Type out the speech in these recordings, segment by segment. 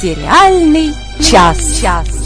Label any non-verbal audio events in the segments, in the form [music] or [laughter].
Сериальный час. час.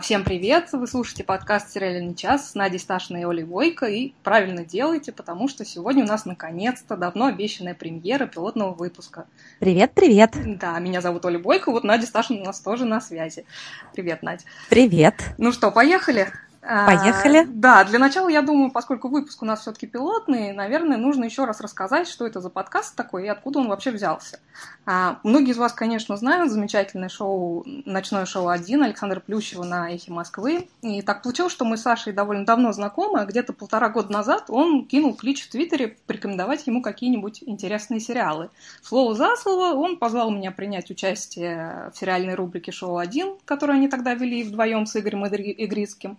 Всем привет! Вы слушаете подкаст «Сериальный час» с Надей Сташиной и Олей Войко. И правильно делаете, потому что сегодня у нас наконец-то давно обещанная премьера пилотного выпуска. Привет, привет! Да, меня зовут Оля Бойко, вот Надя Сташина у нас тоже на связи. Привет, Надя. Привет! Ну что, поехали? Поехали. А, да, для начала, я думаю, поскольку выпуск у нас все-таки пилотный, наверное, нужно еще раз рассказать, что это за подкаст такой и откуда он вообще взялся. А, многие из вас, конечно, знают замечательное шоу «Ночное шоу 1» Александра Плющева на «Эхе Москвы». И так получилось, что мы с Сашей довольно давно знакомы, а где-то полтора года назад он кинул клич в Твиттере порекомендовать ему какие-нибудь интересные сериалы. Слово за слово он позвал меня принять участие в сериальной рубрике «Шоу 1», которую они тогда вели вдвоем с Игорем Игрицким.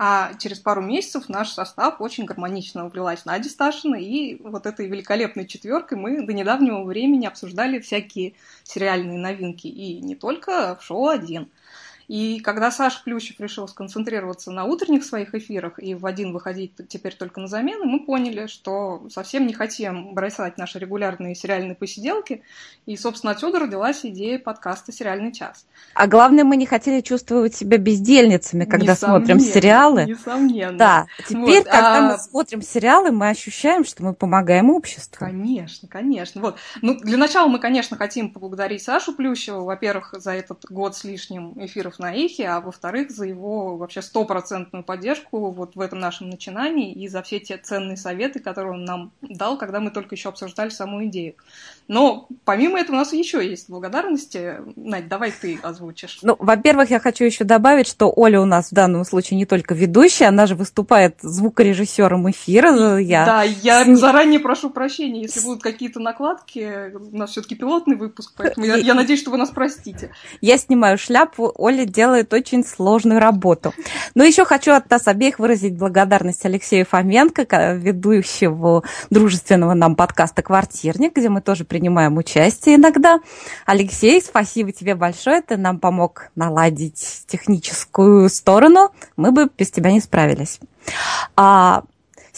А через пару месяцев наш состав очень гармонично увлилась Надя Сташина, и вот этой великолепной четверкой мы до недавнего времени обсуждали всякие сериальные новинки, и не только в шоу один. И когда Саша Плющев решил сконцентрироваться на утренних своих эфирах и в один выходить теперь только на замену, мы поняли, что совсем не хотим бросать наши регулярные сериальные посиделки. И, собственно, отсюда родилась идея подкаста «Сериальный час». А главное, мы не хотели чувствовать себя бездельницами, когда смотрим сериалы. Несомненно. Да, теперь, вот, когда а... мы смотрим сериалы, мы ощущаем, что мы помогаем обществу. Конечно, конечно. Вот. Ну, для начала мы, конечно, хотим поблагодарить Сашу Плющеву, во-первых, за этот год с лишним эфиров на Эхе, а во-вторых, за его вообще стопроцентную поддержку вот в этом нашем начинании и за все те ценные советы, которые он нам дал, когда мы только еще обсуждали саму идею. Но помимо этого у нас еще есть благодарности. Надь, давай ты озвучишь. Ну, во-первых, я хочу еще добавить, что Оля у нас в данном случае не только ведущая, она же выступает звукорежиссером эфира. Я... Да, я с... заранее прошу прощения, если будут какие-то накладки. У нас все-таки пилотный выпуск, поэтому я, [laughs] я надеюсь, что вы нас простите. Я снимаю шляпу, Оля делает очень сложную работу. Но еще хочу от нас обеих выразить благодарность Алексею Фоменко, ведущего дружественного нам подкаста «Квартирник», где мы тоже принимаем участие иногда. Алексей, спасибо тебе большое, ты нам помог наладить техническую сторону, мы бы без тебя не справились. А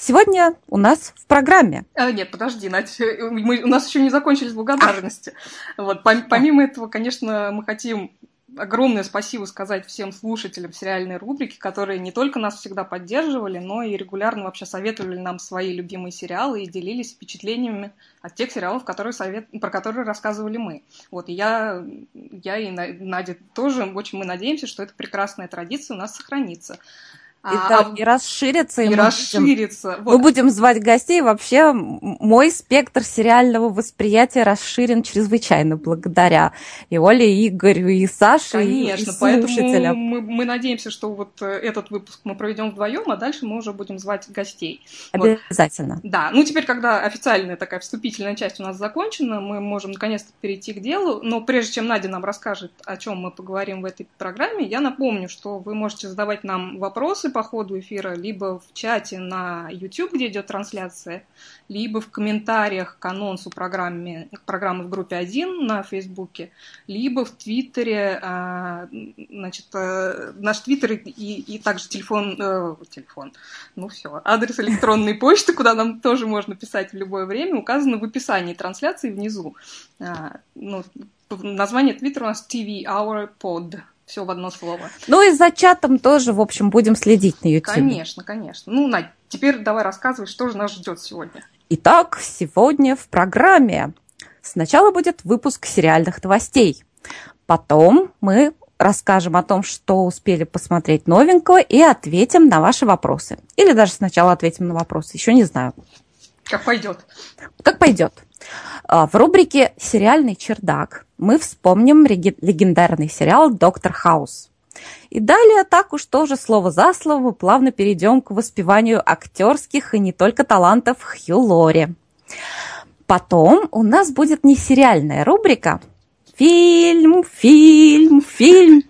Сегодня у нас в программе. А, нет, подожди, Надя, мы, у нас еще не закончились благодарности. Вот, помимо этого, конечно, мы хотим огромное спасибо сказать всем слушателям сериальной рубрики, которые не только нас всегда поддерживали, но и регулярно вообще советовали нам свои любимые сериалы и делились впечатлениями от тех сериалов, которые совет... про которые рассказывали мы. Вот, и я, я и Надя тоже очень мы надеемся, что эта прекрасная традиция у нас сохранится. И, а, да, и расширится. И, и расширится. Будем, вот. Мы будем звать гостей. Вообще, мой спектр сериального восприятия расширен чрезвычайно благодаря и Оле, и Игорю, и Саше, Конечно, и поэтому мы, мы надеемся, что вот э, этот выпуск мы проведем вдвоем, а дальше мы уже будем звать гостей. Обязательно. Вот. Да, ну теперь, когда официальная такая вступительная часть у нас закончена, мы можем наконец-то перейти к делу. Но прежде чем Надя нам расскажет, о чем мы поговорим в этой программе, я напомню, что вы можете задавать нам вопросы по ходу эфира либо в чате на YouTube, где идет трансляция, либо в комментариях к анонсу программы, программы в группе 1 на Фейсбуке, либо в Твиттере, а, значит, э, наш Твиттер и, и также телефон, э, телефон, ну все, адрес электронной почты, куда нам тоже можно писать в любое время, указано в описании трансляции внизу. А, ну, название Твиттера у нас TV Hour Pod все в одно слово. Ну и за чатом тоже, в общем, будем следить на YouTube. Конечно, конечно. Ну, Надь, теперь давай рассказывай, что же нас ждет сегодня. Итак, сегодня в программе сначала будет выпуск сериальных новостей. Потом мы расскажем о том, что успели посмотреть новенького и ответим на ваши вопросы. Или даже сначала ответим на вопросы, еще не знаю. Как пойдет. Как пойдет. А, в рубрике «Сериальный чердак» мы вспомним легендарный сериал «Доктор Хаус». И далее так уж тоже слово за слово плавно перейдем к воспеванию актерских и не только талантов Хью Лори. Потом у нас будет не сериальная рубрика «Фильм, фильм, фильм».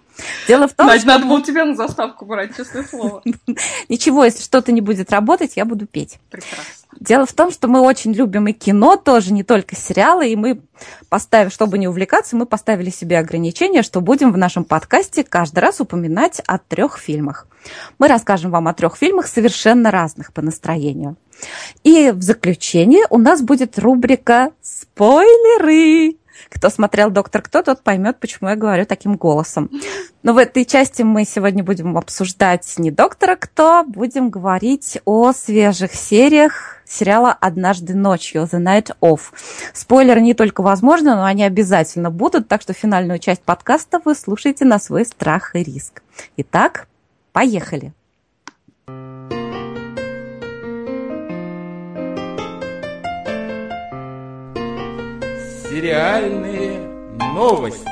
Дело в том, Надь, что... надо было тебя на заставку брать, честное слово. [laughs] Ничего, если что-то не будет работать, я буду петь. Прекрасно. Дело в том, что мы очень любим и кино тоже, не только сериалы, и мы поставим, чтобы не увлекаться, мы поставили себе ограничение, что будем в нашем подкасте каждый раз упоминать о трех фильмах. Мы расскажем вам о трех фильмах совершенно разных по настроению. И в заключение у нас будет рубрика «Спойлеры». Кто смотрел «Доктор Кто», тот поймет, почему я говорю таким голосом. Но в этой части мы сегодня будем обсуждать не «Доктора Кто», будем говорить о свежих сериях сериала «Однажды ночью» «The Night Of». Спойлеры не только возможны, но они обязательно будут, так что финальную часть подкаста вы слушаете на свой страх и риск. Итак, поехали! Сериальные новости.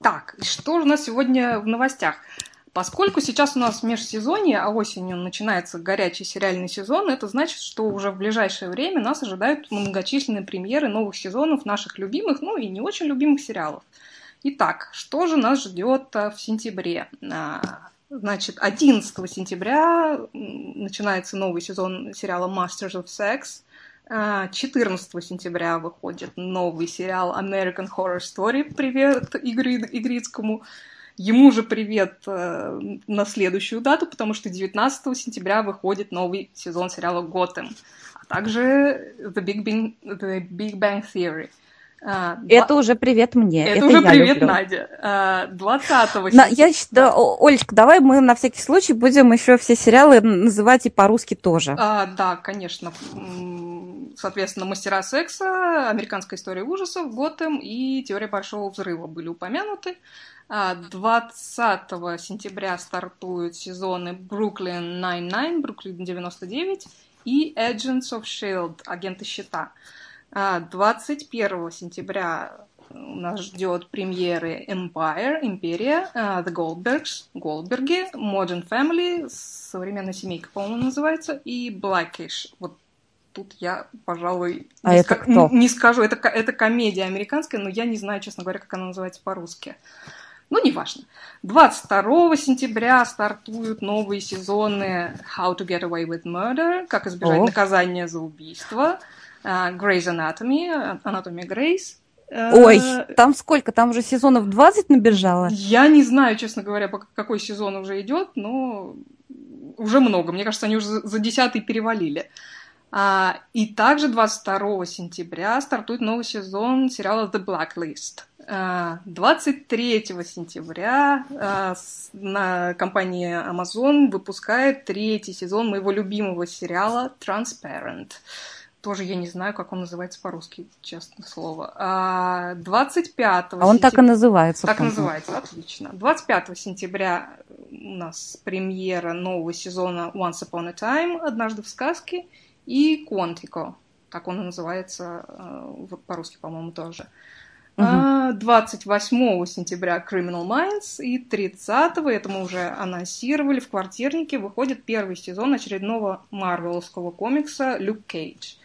Так, что у нас сегодня в новостях? Поскольку сейчас у нас межсезонье, а осенью начинается горячий сериальный сезон, это значит, что уже в ближайшее время нас ожидают многочисленные премьеры новых сезонов наших любимых, ну и не очень любимых сериалов. Итак, что же нас ждет в сентябре? Значит, 11 сентября начинается новый сезон сериала Masters of Sex. 14 а, сентября выходит новый сериал American Horror Story. Привет Игорю Игрицкому. Ему же привет э, на следующую дату, потому что 19 сентября выходит новый сезон сериала Готэм, а также The Big Bang, The Big Bang Theory. А, это уже привет мне. Это, это уже привет, люблю. Надя. 20 а, на, Я считаю, Олечка, давай мы на всякий случай будем еще все сериалы называть и по-русски тоже. А, да, конечно. Соответственно, «Мастера секса», «Американская история ужасов», «Готэм» и «Теория большого взрыва» были упомянуты. 20 а, сентября стартуют сезоны «Бруклин 99», «Бруклин 99» и «Agents of S.H.I.E.L.D», «Агенты щита». 21 сентября у нас ждет премьеры Empire, Империя, uh, The Goldbergs, Голдберги, Modern Family, современная семейка, по-моему, называется, и Blackish. Вот тут я, пожалуй, а не, это ска- кто? не скажу. Это, это комедия американская, но я не знаю, честно говоря, как она называется по-русски. Ну, неважно. 22 сентября стартуют новые сезоны How to Get Away with Murder, как избежать О. наказания за убийство. А, Grey's Anatomy, Анатомия Грейс. Ой, там сколько? Там уже сезонов 20 набежало? Я не знаю, честно говоря, по какой сезон уже идет, но уже много. Мне кажется, они уже за десятый перевалили. А, и также 22 сентября стартует новый сезон сериала The Blacklist. 23 а, сентября на компании Amazon выпускает третий сезон моего любимого сериала Transparent. Тоже я не знаю, как он называется по-русски, честное слово. А 25 А он так и называется. Так называется, отлично. 25 сентября у нас премьера нового сезона Once Upon a Time, «Однажды в сказке», и «Quantico», так он и называется э, по-русски, по-моему, тоже. Угу. 28 сентября Criminal Minds и 30 это мы уже анонсировали, в квартирнике выходит первый сезон очередного марвеловского комикса Люк Кейдж.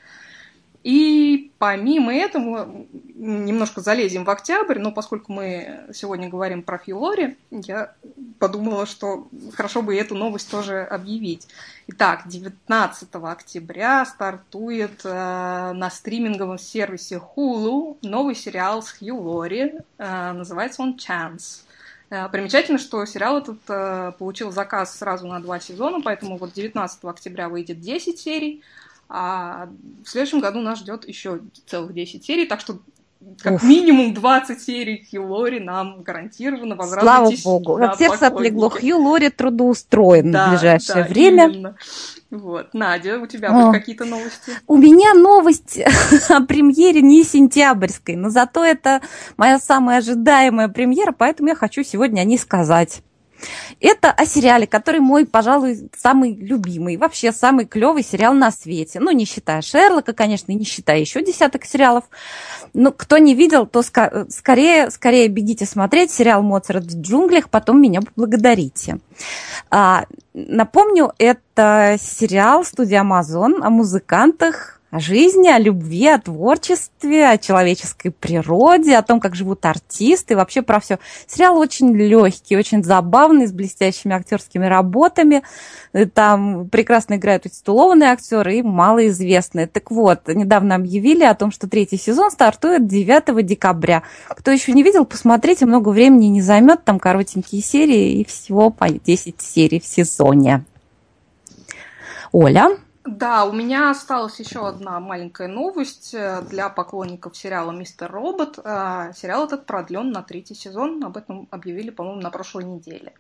И помимо этого, немножко залезем в октябрь, но поскольку мы сегодня говорим про Филори, я подумала, что хорошо бы эту новость тоже объявить. Итак, 19 октября стартует э, на стриминговом сервисе Hulu новый сериал с Хью Лори. Э, называется он «Chance». Э, примечательно, что сериал этот э, получил заказ сразу на два сезона, поэтому вот 19 октября выйдет 10 серий, а в следующем году нас ждет еще целых 10 серий, так что как Уф. минимум 20 серий Хью Лори нам гарантированно возрадуйтесь. Слава богу. От всех отлегло. Хью Лори трудоустроен да, в ближайшее да, время. Именно. Вот. Надя, у тебя О. какие-то новости? У меня новость [laughs] о премьере не сентябрьской, но зато это моя самая ожидаемая премьера, поэтому я хочу сегодня о ней сказать. Это о сериале, который мой, пожалуй, самый любимый, вообще самый клевый сериал на свете. Ну, не считая Шерлока, конечно, не считая еще десяток сериалов. Но кто не видел, то скорее, скорее бегите смотреть сериал «Моцарт в джунглях», потом меня поблагодарите. А, напомню, это сериал студии Amazon о музыкантах, о жизни, о любви, о творчестве, о человеческой природе, о том, как живут артисты, вообще про все. Сериал очень легкий, очень забавный, с блестящими актерскими работами. Там прекрасно играют титулованные актеры и малоизвестные. Так вот, недавно объявили о том, что третий сезон стартует 9 декабря. Кто еще не видел, посмотрите, много времени не займет, там коротенькие серии и всего по 10 серий в сезоне. Оля? Да, у меня осталась еще одна маленькая новость э, для поклонников сериала «Мистер Робот». Э, сериал этот продлен на третий сезон. Об этом объявили, по-моему, на прошлой неделе.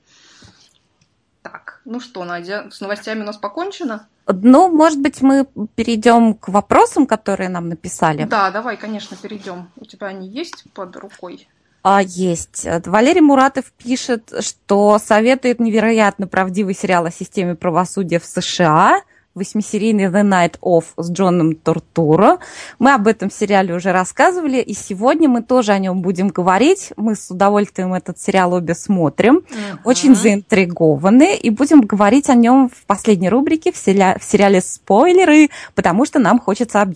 Так, ну что, Надя, с новостями у нас покончено? Ну, может быть, мы перейдем к вопросам, которые нам написали. Да, давай, конечно, перейдем. У тебя они есть под рукой? А, есть. Валерий Муратов пишет, что советует невероятно правдивый сериал о системе правосудия в США – восьмисерийный The Night Of с Джоном Тортуро. Мы об этом сериале уже рассказывали, и сегодня мы тоже о нем будем говорить. Мы с удовольствием этот сериал обе смотрим, uh-huh. очень заинтригованы, и будем говорить о нем в последней рубрике в, сериале, в сериале «Спойлеры», потому что нам хочется об,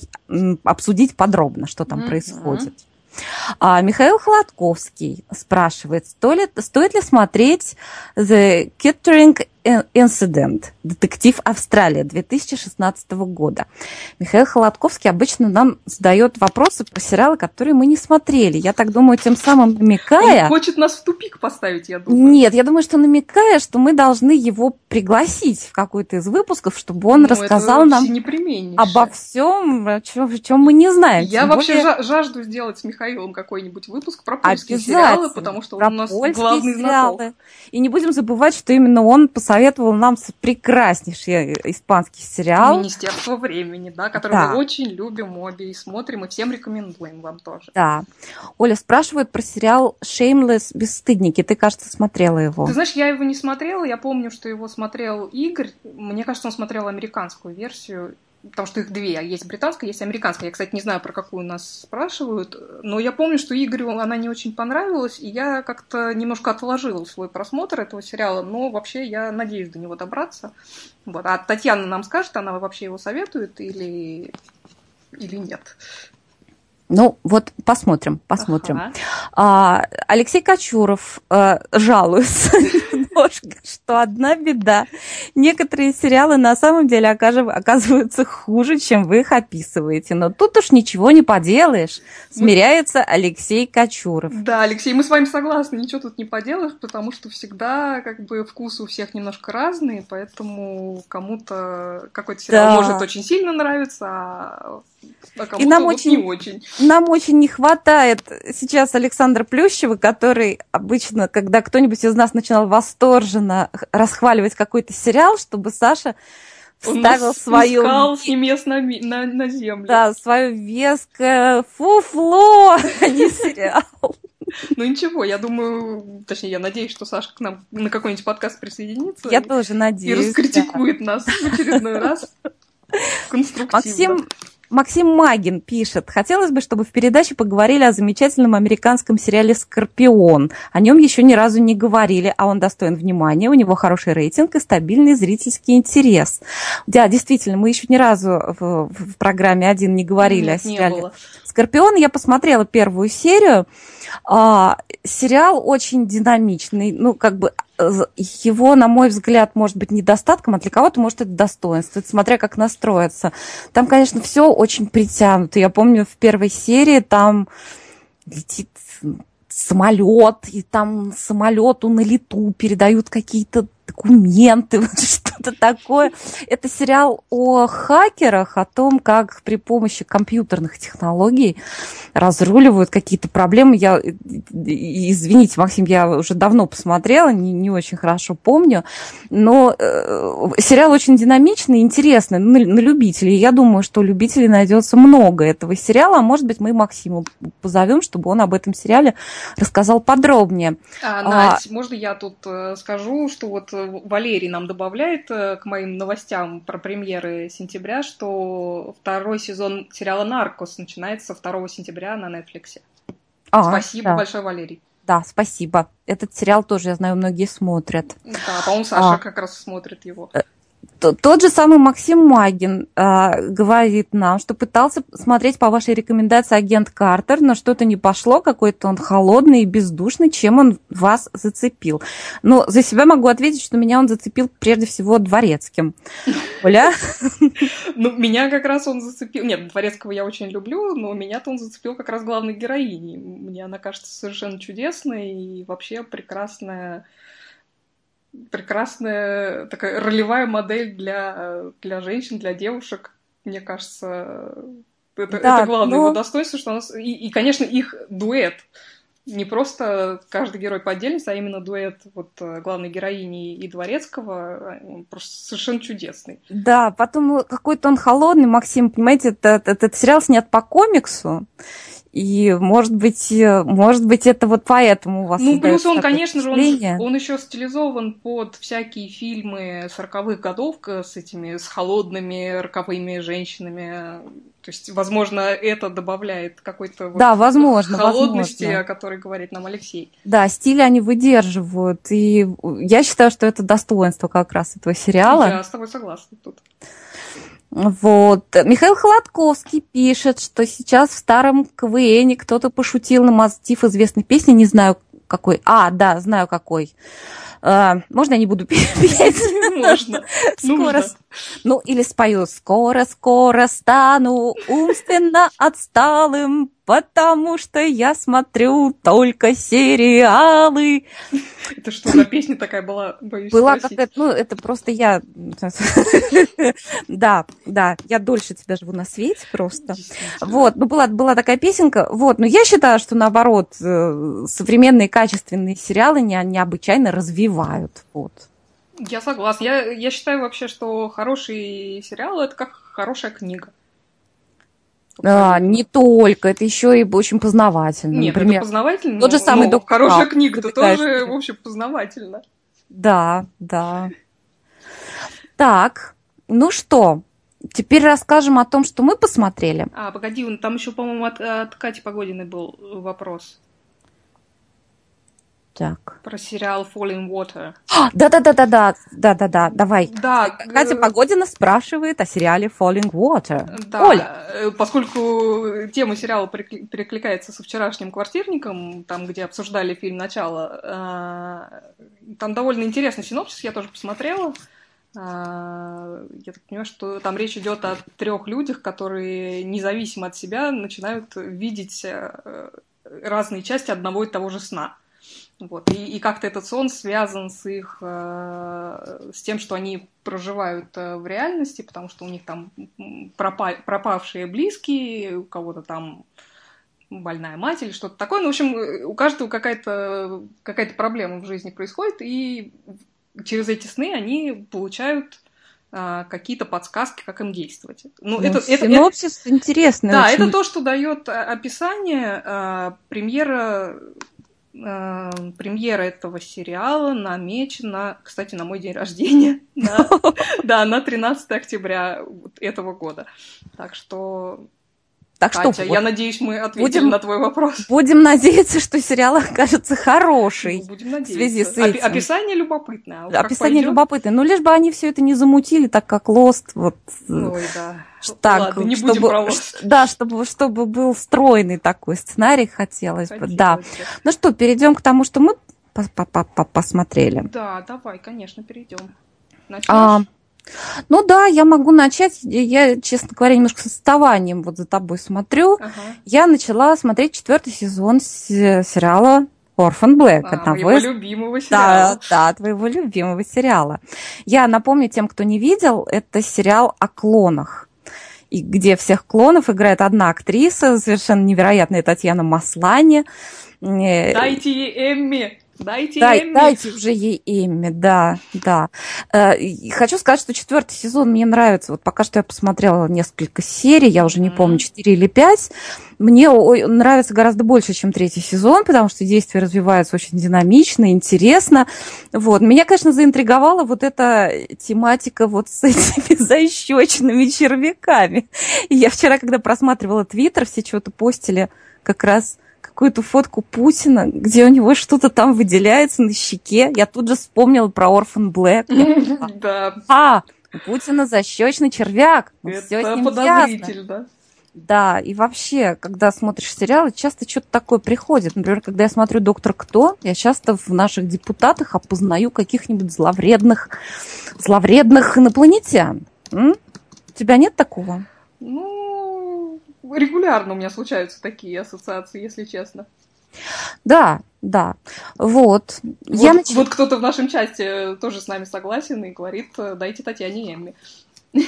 обсудить подробно, что там uh-huh. происходит. А Михаил Холодковский спрашивает, стоит, стоит ли смотреть The Kittering Инцидент. Детектив Австралия 2016 года. Михаил Холодковский обычно нам задает вопросы про сериалы, которые мы не смотрели. Я так думаю, тем самым намекая... Он хочет нас в тупик поставить, я думаю. Нет, я думаю, что намекая, что мы должны его пригласить в какой-то из выпусков, чтобы он ну, рассказал нам обо всем, о чем, о чем мы не знаем. Я вообще более... жажду сделать с Михаилом какой-нибудь выпуск про польские сериалы, потому что он у нас главный знаток. И не будем забывать, что именно он посоветовал посоветовал нам прекраснейший испанский сериал. Министерство времени, да, который да. мы очень любим обе и смотрим, и всем рекомендуем вам тоже. Да. Оля спрашивает про сериал Shameless Бесстыдники. Ты, кажется, смотрела его. Ты знаешь, я его не смотрела. Я помню, что его смотрел Игорь. Мне кажется, он смотрел американскую версию потому что их две, есть британская, есть американская. Я, кстати, не знаю, про какую нас спрашивают, но я помню, что Игорю она не очень понравилась, и я как-то немножко отложила свой просмотр этого сериала, но вообще я надеюсь до него добраться. Вот. А Татьяна нам скажет, она вообще его советует или, или нет. Ну, вот посмотрим, посмотрим. Ага. А, Алексей Кочуров а, жалуется немножко, что одна беда. Некоторые сериалы на самом деле оказываются хуже, чем вы их описываете. Но тут уж ничего не поделаешь. Смиряется Алексей Кочуров. Да, Алексей, мы с вами согласны, ничего тут не поделаешь, потому что всегда как бы вкусы у всех немножко разные, поэтому кому-то какой-то сериал да. может очень сильно нравиться, а а и нам очень, не очень. Нам очень не хватает сейчас Александра Плющева, который обычно, когда кто-нибудь из нас начинал восторженно расхваливать какой-то сериал, чтобы Саша вставил Он свою... с небес на, на, на землю. Да, свое веское фуфло, [laughs] а не сериал. Ну ничего, я думаю, точнее, я надеюсь, что Саша к нам на какой-нибудь подкаст присоединится. Я тоже надеюсь. И раскритикует да. нас в очередной раз. [laughs] Конструктивно. Максим Максим Магин пишет, хотелось бы, чтобы в передаче поговорили о замечательном американском сериале «Скорпион». О нем еще ни разу не говорили, а он достоин внимания, у него хороший рейтинг и стабильный зрительский интерес. Да, действительно, мы еще ни разу в, в программе один не говорили Нет, о сериале «Скорпион». Я посмотрела первую серию. А, сериал очень динамичный, ну, как бы его, на мой взгляд, может быть недостатком, а для кого-то может это достоинство, это смотря как настроиться. Там, конечно, все очень притянуто. Я помню в первой серии там летит самолет, и там самолету на лету передают какие-то документы, [laughs] что-то такое. Это сериал о хакерах, о том, как при помощи компьютерных технологий разруливают какие-то проблемы. Я, извините, Максим, я уже давно посмотрела, не, не очень хорошо помню, но э, сериал очень динамичный, интересный, на, на любителей. Я думаю, что любителей найдется много этого сериала, а может быть, мы Максиму позовем, чтобы он об этом сериале рассказал подробнее. А, Надь, а, можно я тут э, скажу, что вот Валерий нам добавляет э, к моим новостям про премьеры сентября, что второй сезон сериала «Наркос» начинается 2 сентября на Netflix. А, спасибо да. большое, Валерий. Да, спасибо. Этот сериал тоже, я знаю, многие смотрят. Да, по-моему, Саша а, как раз смотрит его. Тот же самый Максим Магин э, говорит нам, что пытался смотреть по вашей рекомендации агент Картер, но что-то не пошло, какой-то он холодный и бездушный, чем он вас зацепил. Но за себя могу ответить, что меня он зацепил прежде всего дворецким. Оля? Ну, меня как раз он зацепил... Нет, дворецкого я очень люблю, но меня-то он зацепил как раз главной героиней. Мне она кажется совершенно чудесной и вообще прекрасная прекрасная такая ролевая модель для, для женщин, для девушек. Мне кажется, это, да, это главное но... его достоинство, что у нас... И, и, конечно, их дуэт. Не просто каждый герой по отдельности, а именно дуэт вот главной героини и Дворецкого просто совершенно чудесный. Да, потом ну, какой-то он холодный, Максим, понимаете, этот, этот сериал снят по комиксу, и, может быть, э, может быть, это вот поэтому у вас Ну, плюс он, конечно же, он, он еще стилизован под всякие фильмы 40-х годов с этими, с холодными роковыми женщинами. То есть, возможно, это добавляет какой-то вот да, возможно, холодности, возможно. о которой говорит нам Алексей. Да, стиль они выдерживают. И я считаю, что это достоинство как раз этого сериала. Я с тобой согласна тут. Вот. Михаил Холодковский пишет, что сейчас в старом КВН кто-то пошутил на мотив известной песни, не знаю какой. А, да, знаю какой. А, можно я не буду [laughs] петь? Можно. [laughs] Скоро. Ну, или спою «Скоро-скоро стану умственно отсталым, потому что я смотрю только сериалы». Это что за песня такая была, боюсь Была какая-то, ну, это просто я... [laughs] Да, да, я дольше тебя живу на свете просто. Вот, ну, была, была такая песенка, вот, но я считаю, что, наоборот, э, современные качественные сериалы не, необычайно развивают, вот. Я согласна. Я, я считаю вообще, что хороший сериал это как хорошая книга. А, не только, это еще и очень познавательно. Нет, Например, это познавательно. Тот же самый доктор Хорошая книга, то тоже, в общем, познавательно. Да, да. Так, ну что, теперь расскажем о том, что мы посмотрели. А, погоди, там еще, по-моему, от, от Кати Погодиной был вопрос. Так. Про сериал Falling Water. Да-да-да-да-да, да-да-да, давай. Да. Катя Погодина спрашивает о сериале Falling Water. Да, Оля. Э, поскольку тема сериала перекликается со вчерашним квартирником, там, где обсуждали фильм «Начало», э, там довольно интересный синопсис, я тоже посмотрела. Э, я так понимаю, что там речь идет о трех людях, которые независимо от себя начинают видеть разные части одного и того же сна. Вот. И, и как-то этот сон связан с их, э, с тем, что они проживают э, в реальности, потому что у них там пропа пропавшие близкие, у кого-то там больная мать или что-то такое. Ну, в общем, э, у каждого какая-то какая проблема в жизни происходит, и через эти сны они получают э, какие-то подсказки, как им действовать. Ну, ну это, синопсис это, интересный. Да, очень. это то, что дает описание. Э, премьера э, премьера этого сериала намечена, кстати, на мой день рождения. [laughs] [laughs] Да, на 13 октября этого года. Так что так Катя, что, я вот, надеюсь, мы ответили будем, на твой вопрос. Будем надеяться, что сериал [laughs] окажется хороший. Ну, будем надеяться. В связи с этим. Описание любопытное. А Описание любопытное. Ну, лишь бы они все это не замутили, так как Лост. Вот, Ой, да. Так, Ладно, не чтобы, будем про. Да, чтобы, чтобы был стройный такой сценарий, хотелось, хотелось бы. Да. Ну что, перейдем к тому, что мы посмотрели. Да, давай, конечно, перейдем. Начнешь? А, ну да, я могу начать. Я, честно говоря, немножко с отставанием вот за тобой смотрю. Ага. Я начала смотреть четвертый сезон сериала Orphan Black. А, одного из... любимого сериала. Да, да, твоего любимого сериала. Я напомню тем, кто не видел, это сериал о клонах. И где всех клонов играет одна актриса, совершенно невероятная Татьяна Маслани. Э, Дайте ей Эмми. Дайте Дай, Эмми. Дайте уже ей Эмми, да, да. Э, и хочу сказать, что четвертый сезон мне нравится. Вот пока что я посмотрела несколько серий, я уже не mm-hmm. помню, 4 или 5. Мне нравится гораздо больше, чем третий сезон, потому что действие развивается очень динамично, интересно. Вот. Меня, конечно, заинтриговала вот эта тематика вот с [laughs] этими защечными червяками. И я вчера, когда просматривала Твиттер, все что-то постили как раз какую-то фотку Путина, где у него что-то там выделяется на щеке. Я тут же вспомнила про Орфан [laughs] Блэк. Да. А, У Путина защечный червяк. Ну, Это все с ним подозрительно. Ясно. Да, и вообще, когда смотришь сериалы, часто что-то такое приходит. Например, когда я смотрю «Доктор Кто», я часто в наших депутатах опознаю каких-нибудь зловредных, зловредных инопланетян. М? У тебя нет такого? Ну, регулярно у меня случаются такие ассоциации, если честно. Да, да. Вот. Вот, я нач... вот кто-то в нашем чате тоже с нами согласен и говорит, дайте Татьяне Эмми.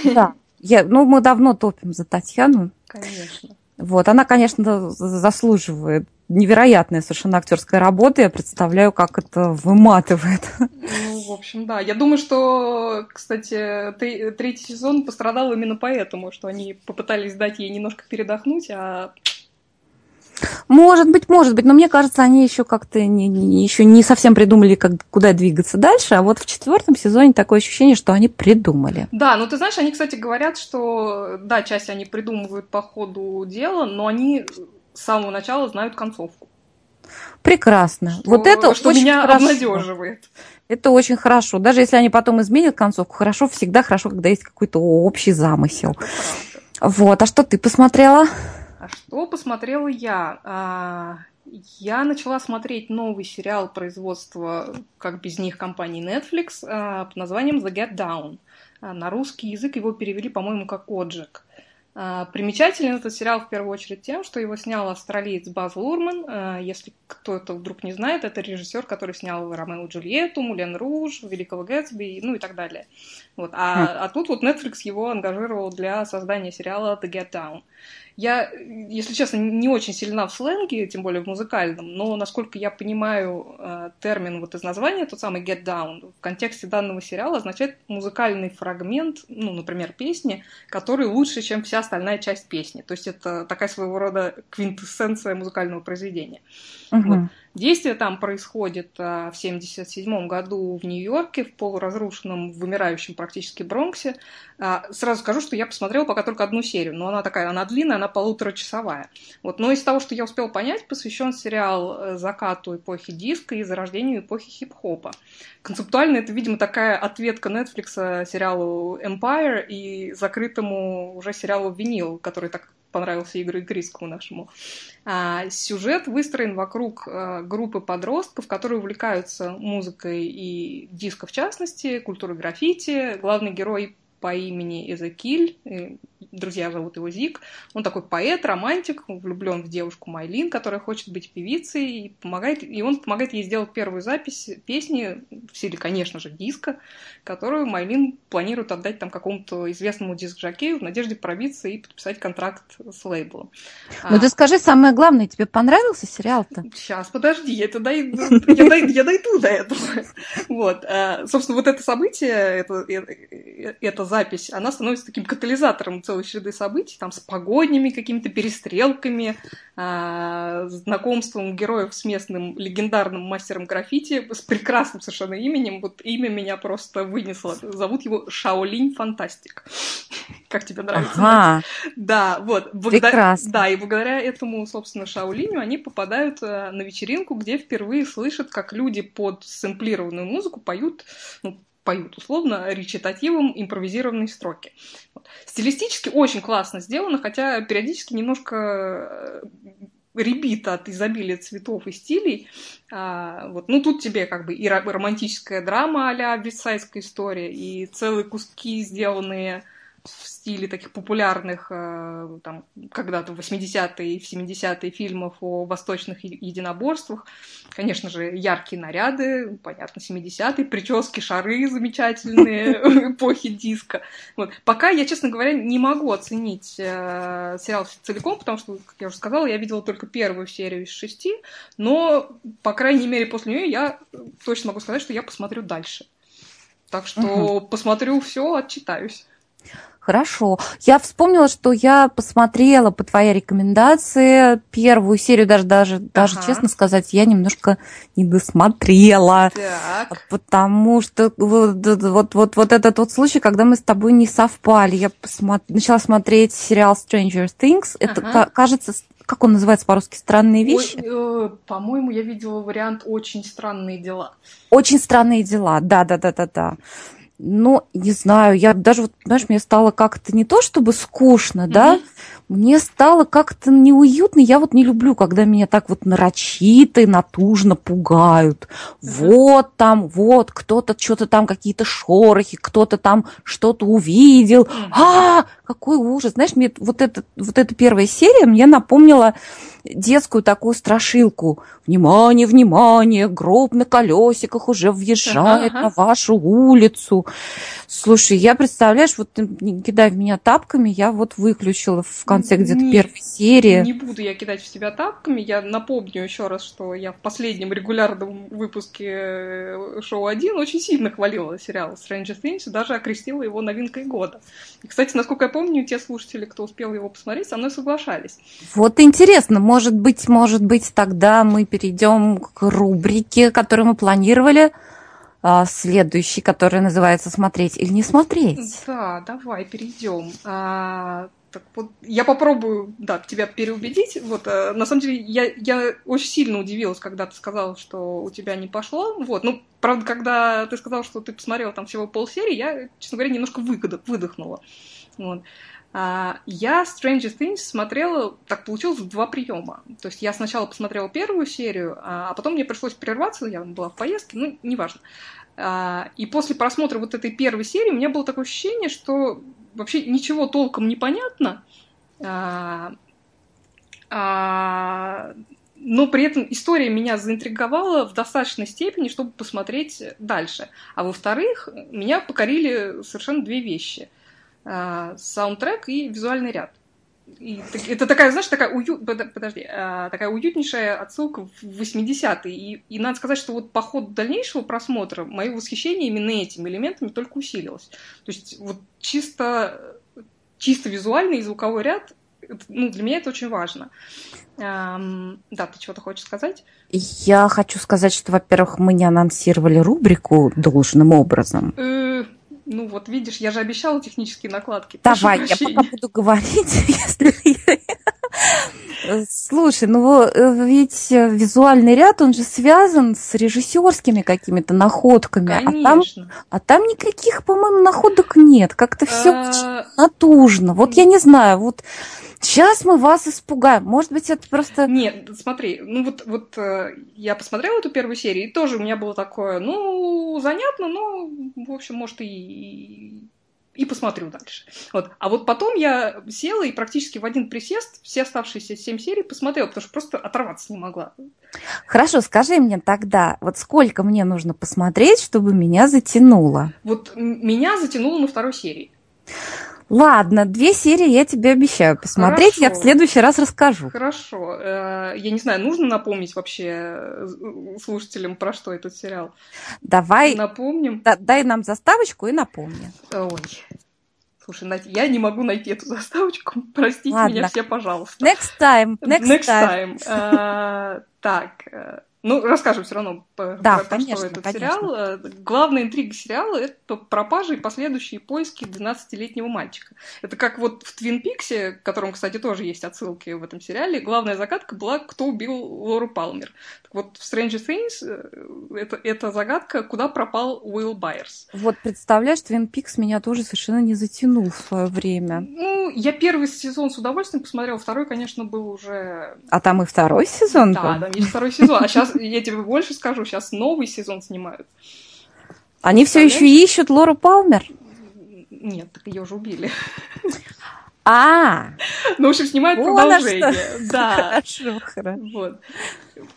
Да. Я, ну, мы давно топим за Татьяну. Конечно. Вот, она, конечно, заслуживает невероятная совершенно актерская работа. Я представляю, как это выматывает. Ну, в общем, да. Я думаю, что, кстати, третий сезон пострадал именно поэтому, что они попытались дать ей немножко передохнуть, а может быть, может быть, но мне кажется, они еще как-то не, не, еще не совсем придумали, как, куда двигаться дальше, а вот в четвертом сезоне такое ощущение, что они придумали. Да, ну ты знаешь, они, кстати, говорят, что да, часть они придумывают по ходу дела, но они с самого начала знают концовку. Прекрасно. Что, вот это что очень меня хорошо. обнадеживает. Это очень хорошо. Даже если они потом изменят концовку, хорошо, всегда хорошо, когда есть какой-то общий замысел. Вот. А что ты посмотрела? А что посмотрела я? А, я начала смотреть новый сериал производства, как без них, компании Netflix а, под названием The Get Down. А, на русский язык его перевели, по-моему, как «Оджик». Примечателен этот сериал в первую очередь тем, что его снял австралиец Баз Лурман. Если кто-то вдруг не знает, это режиссер, который снял Ромео и Джульетту, Мулен Руж, Великого Гэтсби, ну и так далее. Вот. А, хм. а тут вот Netflix его ангажировал для создания сериала The Get Down. Я, если честно, не очень сильна в сленге, тем более в музыкальном, но, насколько я понимаю, э, термин вот из названия, тот самый get down, в контексте данного сериала означает музыкальный фрагмент, ну, например, песни, который лучше, чем вся остальная часть песни. То есть это такая своего рода квинтэссенция музыкального произведения. Uh-huh. Вот. Действие там происходит а, в 1977 году в Нью-Йорке, в полуразрушенном, вымирающем практически Бронксе. А, сразу скажу, что я посмотрела пока только одну серию, но она такая, она длинная, она полуторачасовая. Вот. Но из того, что я успела понять, посвящен сериал э, закату эпохи диска и зарождению эпохи хип-хопа. Концептуально это, видимо, такая ответка Netflix сериалу Empire и закрытому уже сериалу Винил, который так понравился Игорю Игрискову нашему. А, сюжет выстроен вокруг а, группы подростков, которые увлекаются музыкой и диско в частности, культурой граффити. Главный герой по имени Эзекиль, друзья зовут его Зик. Он такой поэт, романтик, влюблен в девушку Майлин, которая хочет быть певицей, и, помогает, и он помогает ей сделать первую запись песни в стиле, конечно же, диска, которую Майлин планирует отдать там какому-то известному диск-жокею в надежде пробиться и подписать контракт с лейблом. Ну а... ты скажи самое главное, тебе понравился сериал-то? Сейчас, подожди, я, это дойду, я, дойду, я дойду до этого. Вот. А, собственно, вот это событие, это, это, эта запись, она становится таким катализатором целой череды событий, там, с погоднями какими-то перестрелками, э, знакомством героев с местным легендарным мастером граффити, с прекрасным совершенно именем. Вот имя меня просто вынесло. Зовут его Шаолинь Фантастик. [laughs] Как тебе нравится? Ага. Да, вот. Благодаря... Прекрасно. Да, и благодаря этому, собственно, Шаолиню они попадают э, на вечеринку, где впервые слышат, как люди под сэмплированную музыку поют ну, поют условно речитативом импровизированные строки. Вот. Стилистически очень классно сделано, хотя периодически немножко э, ребит от изобилия цветов и стилей. А, вот. Ну, тут тебе как бы и романтическая драма а-ля история, и целые куски, сделанные в стиле таких популярных э, там, когда-то в 80-е и в 70-е фильмов о восточных единоборствах. Конечно же, яркие наряды, понятно, 70-е, прически, шары замечательные [laughs] эпохи диска. Вот. Пока я, честно говоря, не могу оценить э, сериал целиком, потому что, как я уже сказала, я видела только первую серию из шести, но, по крайней мере, после нее я точно могу сказать, что я посмотрю дальше. Так что угу. посмотрю все, отчитаюсь. Хорошо. Я вспомнила, что я посмотрела по твоей рекомендации первую серию, даже, даже, ага. даже честно сказать, я немножко не досмотрела. Так. Потому что вот, вот, вот, вот этот вот случай, когда мы с тобой не совпали. Я посмотр... начала смотреть сериал Stranger Things. Это, ага. кажется, как он называется по-русски? Странные вещи? Ой, э, по-моему, я видела вариант Очень странные дела. Очень странные дела, да, да, да, да, да. Ну, не знаю, я даже, вот, знаешь, мне стало как-то не то чтобы скучно, mm-hmm. да, мне стало как-то неуютно. Я вот не люблю, когда меня так вот нарочито и натужно пугают. Mm-hmm. Вот там, вот, кто-то что-то там, какие-то шорохи, кто-то там что-то увидел. Mm-hmm. А, какой ужас. Знаешь, мне вот, это, вот эта первая серия мне напомнила детскую такую страшилку. Внимание, внимание, гроб на колесиках уже въезжает ага, на вашу улицу. Слушай, я представляешь, вот ты не кидай в меня тапками, я вот выключила в конце где-то первой серии. Не буду я кидать в тебя тапками. Я напомню еще раз, что я в последнем регулярном выпуске э, шоу 1 очень сильно хвалила сериал Stranger Things и даже окрестила его новинкой года. И, кстати, насколько я помню, те слушатели, кто успел его посмотреть, со мной соглашались. Вот интересно, может быть, может быть, тогда мы перейдем к рубрике, которую мы планировали а, следующий, который называется «Смотреть или не смотреть». Да, давай перейдем. А, так вот, я попробую, да, тебя переубедить. Вот, а, на самом деле, я, я очень сильно удивилась, когда ты сказал, что у тебя не пошло. Вот, ну, правда, когда ты сказал, что ты посмотрел там всего полсерии, я, честно говоря, немножко выдохнула. Вот. А, я Stranger Things смотрела, так получилось, в два приема. То есть я сначала посмотрела первую серию, а, а потом мне пришлось прерваться, я была в поездке, ну, неважно. А, и после просмотра вот этой первой серии у меня было такое ощущение, что вообще ничего толком не понятно, но при этом история меня заинтриговала в достаточной степени, чтобы посмотреть дальше. А во-вторых, меня покорили совершенно две вещи – э, саундтрек и визуальный ряд. И это такая, знаешь, такая, уют, подожди, э, такая уютнейшая отсылка в 80-е. И, и надо сказать, что вот по ходу дальнейшего просмотра мое восхищение именно этими элементами только усилилось. То есть вот чисто, чисто визуальный и звуковой ряд, ну, для меня это очень важно. Эм, да, ты чего-то хочешь сказать? Я хочу сказать, что, во-первых, мы не анонсировали рубрику должным образом. Э, ну вот видишь, я же обещала технические накладки. Давай, я пока буду говорить, [laughs] если Слушай, ну э, ведь визуальный ряд, он же связан с режиссерскими какими-то находками. Конечно. А там, а там никаких, по-моему, находок нет. Как-то все а, натужно. Вот я не знаю, вот Сейчас мы вас испугаем. Может быть, это просто... Нет, смотри, ну вот, вот э, я посмотрела эту первую серию, и тоже у меня было такое, ну, занятно, но, в общем, может, и, и посмотрю дальше. Вот. А вот потом я села и практически в один присест все оставшиеся семь серий посмотрела, потому что просто оторваться не могла. Хорошо, скажи мне тогда, вот сколько мне нужно посмотреть, чтобы меня затянуло? Вот меня затянуло на второй серии. Ладно, две серии я тебе обещаю посмотреть, Хорошо. я в следующий раз расскажу. Хорошо. Э, я не знаю, нужно напомнить вообще э, слушателям, про что этот сериал? Давай. Напомним. Да, дай нам заставочку и напомни. Ой. Слушай, я не могу найти эту заставочку. [laughs] Простите Ладно. меня все, пожалуйста. Next time. Next, Next time. time. Uh, так, ну, расскажем все равно да, про конечно, что этот конечно. сериал. Э, главная интрига сериала — это пропажа и последующие поиски 12-летнего мальчика. Это как вот в Твин Пиксе, в котором, кстати, тоже есть отсылки в этом сериале, главная загадка была, кто убил Лору Палмер. Так вот, в Stranger Things э, это, это загадка, куда пропал Уилл Байерс. Вот, представляешь, Твин Пикс меня тоже совершенно не затянул в свое время. Ну, я первый сезон с удовольствием посмотрел, второй, конечно, был уже... А там и второй сезон да, был? Да, там есть второй сезон. А сейчас я тебе больше скажу, сейчас новый сезон снимают. Они все еще ищут Лору Палмер? Нет, так ее уже убили. [laughs] А, ну, в общем, снимают продолжение. [laughs] Да. Хорошо, хорошо. Вот.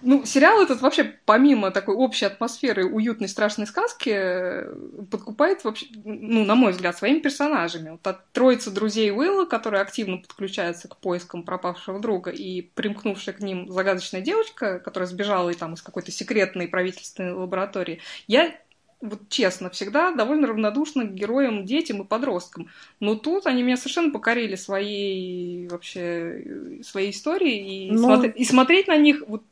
Ну, сериал этот вообще, помимо такой общей атмосферы уютной страшной сказки, подкупает вообще, ну, на мой взгляд, своими персонажами. Вот от троицы друзей Уилла, которые активно подключаются к поискам пропавшего друга, и примкнувшая к ним загадочная девочка, которая сбежала и там из какой-то секретной правительственной лаборатории, я вот честно, всегда довольно равнодушна к героям, детям и подросткам. Но тут они меня совершенно покорили своей вообще своей историей, и, ну... смотри, и смотреть на них вот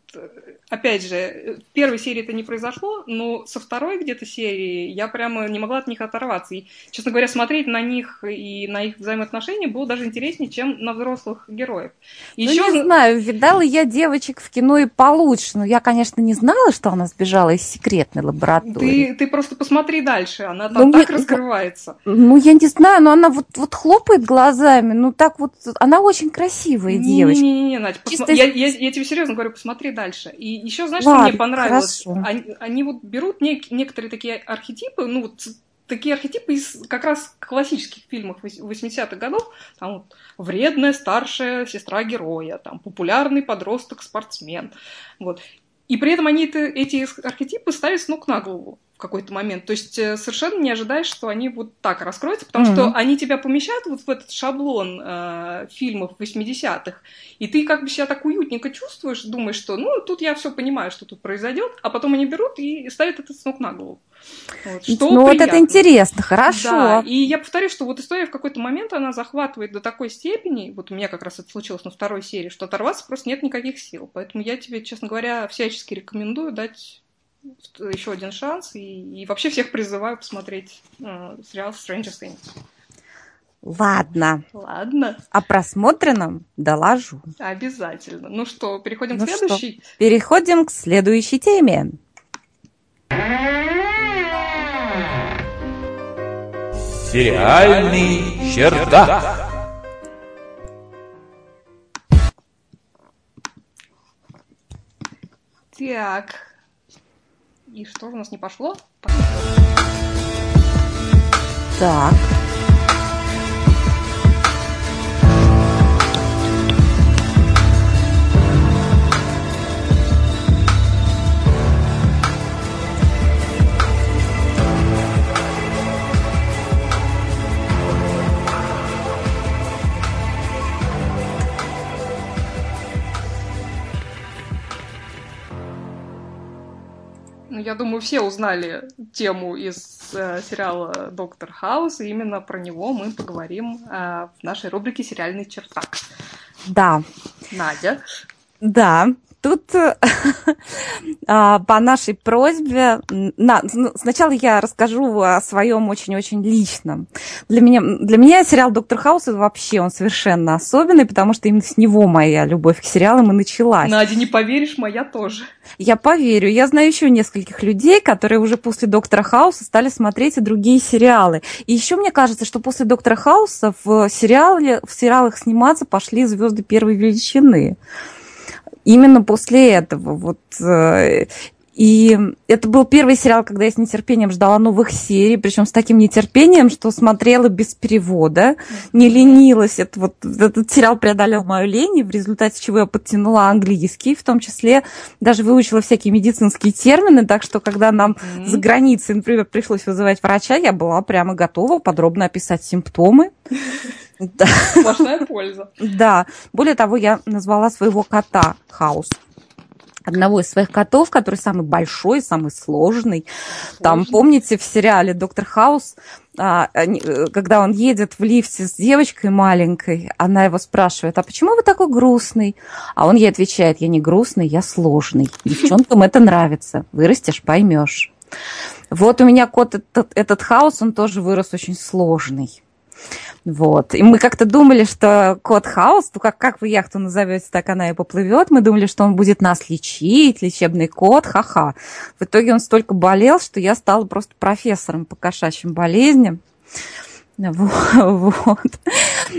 опять же, в первой серии это не произошло, но со второй где-то серии я прямо не могла от них оторваться. И, честно говоря, смотреть на них и на их взаимоотношения было даже интереснее, чем на взрослых героев. И ну, еще... не знаю, видала я девочек в кино и получше, но я, конечно, не знала, что она сбежала из секретной лаборатории. Ты, ты просто посмотри дальше, она там ну, так мне... раскрывается. Ну, я не знаю, но она вот, вот хлопает глазами, ну так вот, она очень красивая девочка. Не-не-не, Надя, Чисто... я, я, я тебе серьезно говорю, посмотри дальше. И еще, знаешь, Ладно, что мне понравилось? Они, они вот берут нек- некоторые такие архетипы, ну вот такие архетипы из как раз классических фильмов 80-х годов, там вот вредная старшая сестра героя, там популярный подросток-спортсмен, вот. И при этом они это, эти архетипы ставят с ног на голову в какой-то момент. То есть э, совершенно не ожидаешь, что они вот так раскроются, потому mm-hmm. что они тебя помещают вот в этот шаблон э, фильмов 80-х, и ты как бы себя так уютненько чувствуешь, думаешь, что ну тут я все понимаю, что тут произойдет, а потом они берут и ставят это с ног на голову. Вот, что ну вот это интересно, хорошо. Да, и я повторю, что вот история в какой-то момент она захватывает до такой степени, вот у меня как раз это случилось на второй серии, что оторваться просто нет никаких сил. Поэтому я тебе, честно говоря, всячески рекомендую дать еще один шанс. И, и вообще всех призываю посмотреть э, сериал Stranger Things. Ладно. Ладно. О просмотренном доложу. Обязательно. Ну что, переходим ну к следующей? Что? Переходим к следующей теме. Сериальный чердак. Так, и что же у нас не пошло? Так. Я думаю, все узнали тему из э, сериала «Доктор Хаус», и именно про него мы поговорим э, в нашей рубрике «Сериальный чертак». Да. Надя. Да. Тут [laughs] а, по нашей просьбе, на, сначала я расскажу о своем очень-очень личном. Для меня, для меня сериал «Доктор Хаус» вообще он совершенно особенный, потому что именно с него моя любовь к сериалам и началась. Надя, не поверишь, моя тоже. Я поверю. Я знаю еще нескольких людей, которые уже после «Доктора Хауса» стали смотреть и другие сериалы. И еще мне кажется, что после «Доктора Хауса» в, сериале, в сериалах сниматься пошли звезды первой величины именно после этого. Вот, э, и это был первый сериал, когда я с нетерпением ждала новых серий, причем с таким нетерпением, что смотрела без перевода, не ленилась. Это вот, этот сериал преодолел мою лень, в результате чего я подтянула английский, в том числе даже выучила всякие медицинские термины, так что когда нам mm-hmm. за границей, например, пришлось вызывать врача, я была прямо готова подробно описать симптомы. Да. Сплошная польза. Да. Более того, я назвала своего кота Хаус одного из своих котов, который самый большой, самый сложный. Сложный. Там, помните, в сериале «Доктор Хаус», а, э, когда он едет в лифте с девочкой маленькой, она его спрашивает, а почему вы такой грустный? А он ей отвечает, я не грустный, я сложный. Девчонкам это нравится. Вырастешь, поймешь. Вот у меня кот этот, этот хаус, он тоже вырос очень сложный. Вот. И мы как-то думали, что кот Хаус, ну как, как вы яхту назовете, так она и поплывет. Мы думали, что он будет нас лечить, лечебный кот, ха-ха. В итоге он столько болел, что я стала просто профессором по кошачьим болезням. Вот.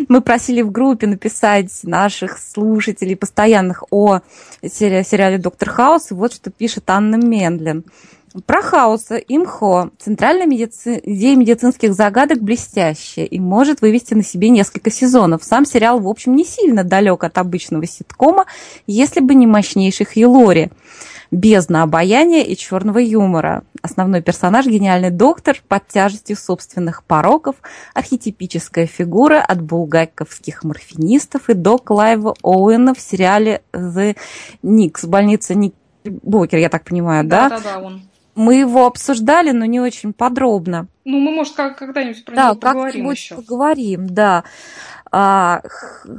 Мы просили в группе написать наших слушателей постоянных о сериале «Доктор Хаус». И вот что пишет Анна Мендлин. Про хаоса имхо. Центральная медици... идея медицинских загадок блестящая и может вывести на себе несколько сезонов. Сам сериал, в общем, не сильно далек от обычного ситкома, если бы не мощнейший Хьюлори. Бездна обаяния и черного юмора. Основной персонаж – гениальный доктор под тяжестью собственных пороков, архетипическая фигура от булгаковских морфинистов и до Клайва Оуэна в сериале «The Никс», больница Ник Бокер, я так понимаю, да? Да, да, да, он. Мы его обсуждали, но не очень подробно. Ну, мы, может, когда-нибудь про да, него поговорим еще. поговорим, да. А,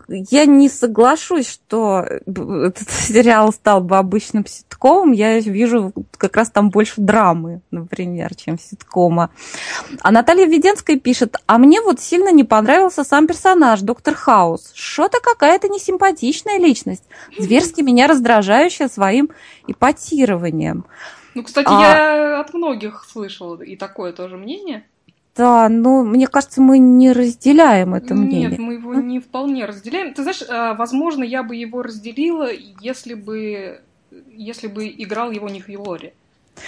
я не соглашусь, что этот [laughs] сериал стал бы обычным ситкомом. Я вижу как раз там больше драмы, например, чем ситкома. А Наталья Веденская пишет, а мне вот сильно не понравился сам персонаж, доктор Хаус. Что-то какая-то несимпатичная личность, зверски меня раздражающая своим ипотированием. Ну, кстати, а... я от многих слышала и такое тоже мнение. Да, но мне кажется, мы не разделяем это мнение. Нет, мы его не вполне разделяем. Ты знаешь, а, возможно, я бы его разделила, если бы, если бы играл его не Хьюлори.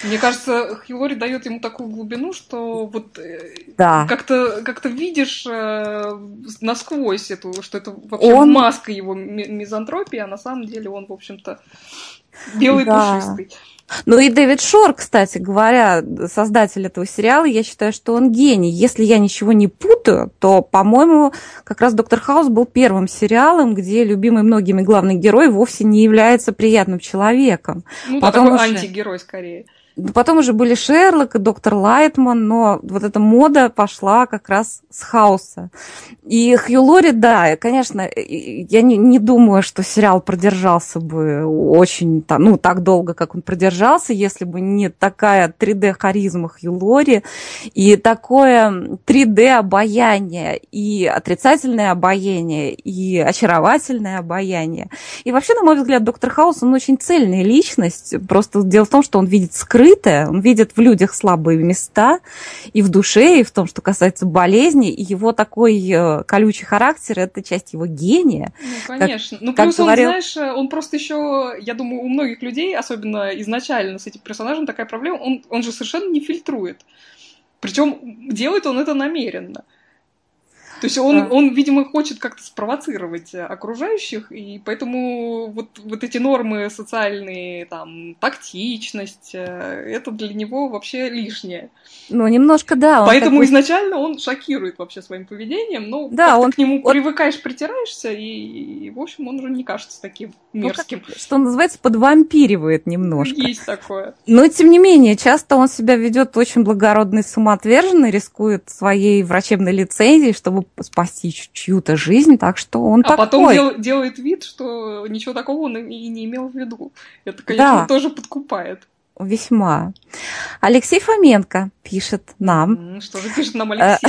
Мне кажется, Хьюлори дает ему такую глубину, что вот э, да. как-то как видишь э, насквозь эту, что это вообще он... маска его мизантропии, а на самом деле он, в общем-то, белый да. пушистый. Ну и Дэвид Шор, кстати говоря, создатель этого сериала, я считаю, что он гений. Если я ничего не путаю, то, по-моему, как раз «Доктор Хаус» был первым сериалом, где любимый многими главный герой вовсе не является приятным человеком. Ну, Потом такой уже... антигерой скорее. Потом уже были Шерлок и доктор Лайтман, но вот эта мода пошла как раз с Хауса. И Хью Лори, да, конечно, я не, не думаю, что сериал продержался бы очень, ну, так долго, как он продержался, если бы не такая 3D-харизма Хью Лори и такое 3D-обаяние, и отрицательное обаяние, и очаровательное обаяние. И вообще, на мой взгляд, доктор Хаус, он очень цельная личность. Просто дело в том, что он видит скрытое скрытое, он видит в людях слабые места и в душе, и в том, что касается болезни, и его такой э, колючий характер – это часть его гения. Ну, конечно. Как, ну, плюс как он, говорил... знаешь, он просто еще, я думаю, у многих людей, особенно изначально с этим персонажем, такая проблема, он, он же совершенно не фильтрует. Причем делает он это намеренно. То есть он, да. он, видимо, хочет как-то спровоцировать окружающих, и поэтому вот, вот эти нормы социальные, там, тактичность, э, это для него вообще лишнее. Ну, немножко, да. Поэтому такой... изначально он шокирует вообще своим поведением, но да, он... к нему он... привыкаешь, притираешься, и, и, в общем, он уже не кажется таким мерзким. Ну, как, что называется, подвампиривает немножко. Есть такое. Но, тем не менее, часто он себя ведет очень благородно и самоотверженно, рискует своей врачебной лицензией, чтобы спасти чью-то жизнь, так что он а такой. потом дел, делает вид, что ничего такого он и не имел в виду. Это, конечно, да. тоже подкупает. Весьма. Алексей Фоменко пишет нам. Что же пишет нам Алексей?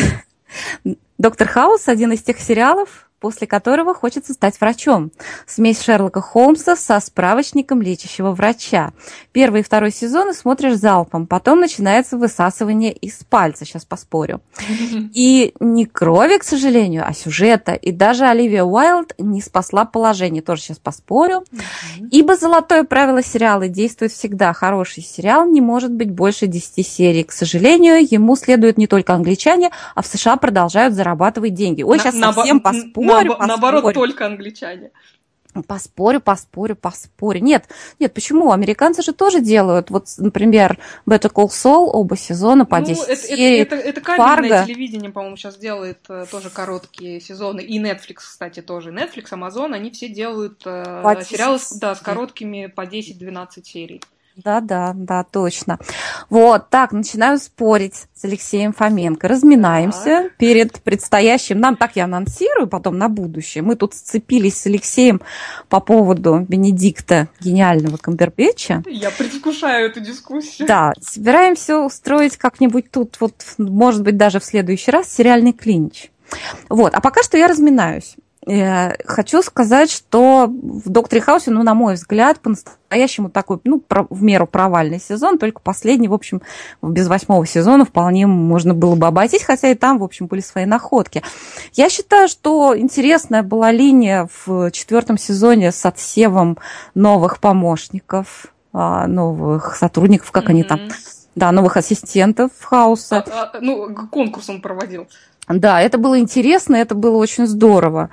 [laughs] Доктор Хаус один из тех сериалов, после которого хочется стать врачом. Смесь Шерлока Холмса со справочником лечащего врача. Первый и второй сезоны смотришь залпом, потом начинается высасывание из пальца, сейчас поспорю. [laughs] И не крови, к сожалению, а сюжета. И даже Оливия Уайлд не спасла положение, тоже сейчас поспорю. Ибо золотое правило сериала действует всегда. Хороший сериал не может быть больше 10 серий. К сожалению, ему следуют не только англичане, а в США продолжают зарабатывать деньги. Ой, сейчас на, совсем поспорю поспорю, поспорю. Наоборот, только англичане. Поспорю, поспорю, поспорю. Нет, нет, почему? Американцы же тоже делают. Вот, например, Better Call Saul оба сезона по ну, 10 это, серий. Это, это, это кабельное Фарго. телевидение, по-моему, сейчас делает э, тоже короткие сезоны. И Netflix, кстати, тоже. Netflix, Amazon, они все делают э, сериалы да, с короткими по 10-12 серий. Да, да, да, точно. Вот, так, начинаю спорить с Алексеем Фоменко. Разминаемся так. перед предстоящим. Нам так я анонсирую потом на будущее. Мы тут сцепились с Алексеем по поводу Бенедикта, гениального Камбербэтча. Я предвкушаю эту дискуссию. Да, собираемся устроить как-нибудь тут, вот, может быть, даже в следующий раз сериальный клинч. Вот, а пока что я разминаюсь. Э, хочу сказать, что в «Докторе Хаусе», ну, на мой взгляд, по-настоящему такой, ну, в меру провальный сезон, только последний, в общем, без восьмого сезона вполне можно было бы обойтись, хотя и там, в общем, были свои находки. Я считаю, что интересная была линия в четвертом сезоне с отсевом новых помощников, а, новых сотрудников, как mm-hmm. они там, да, новых ассистентов Хауса. А, а, ну, конкурс он проводил. Да, это было интересно, это было очень здорово.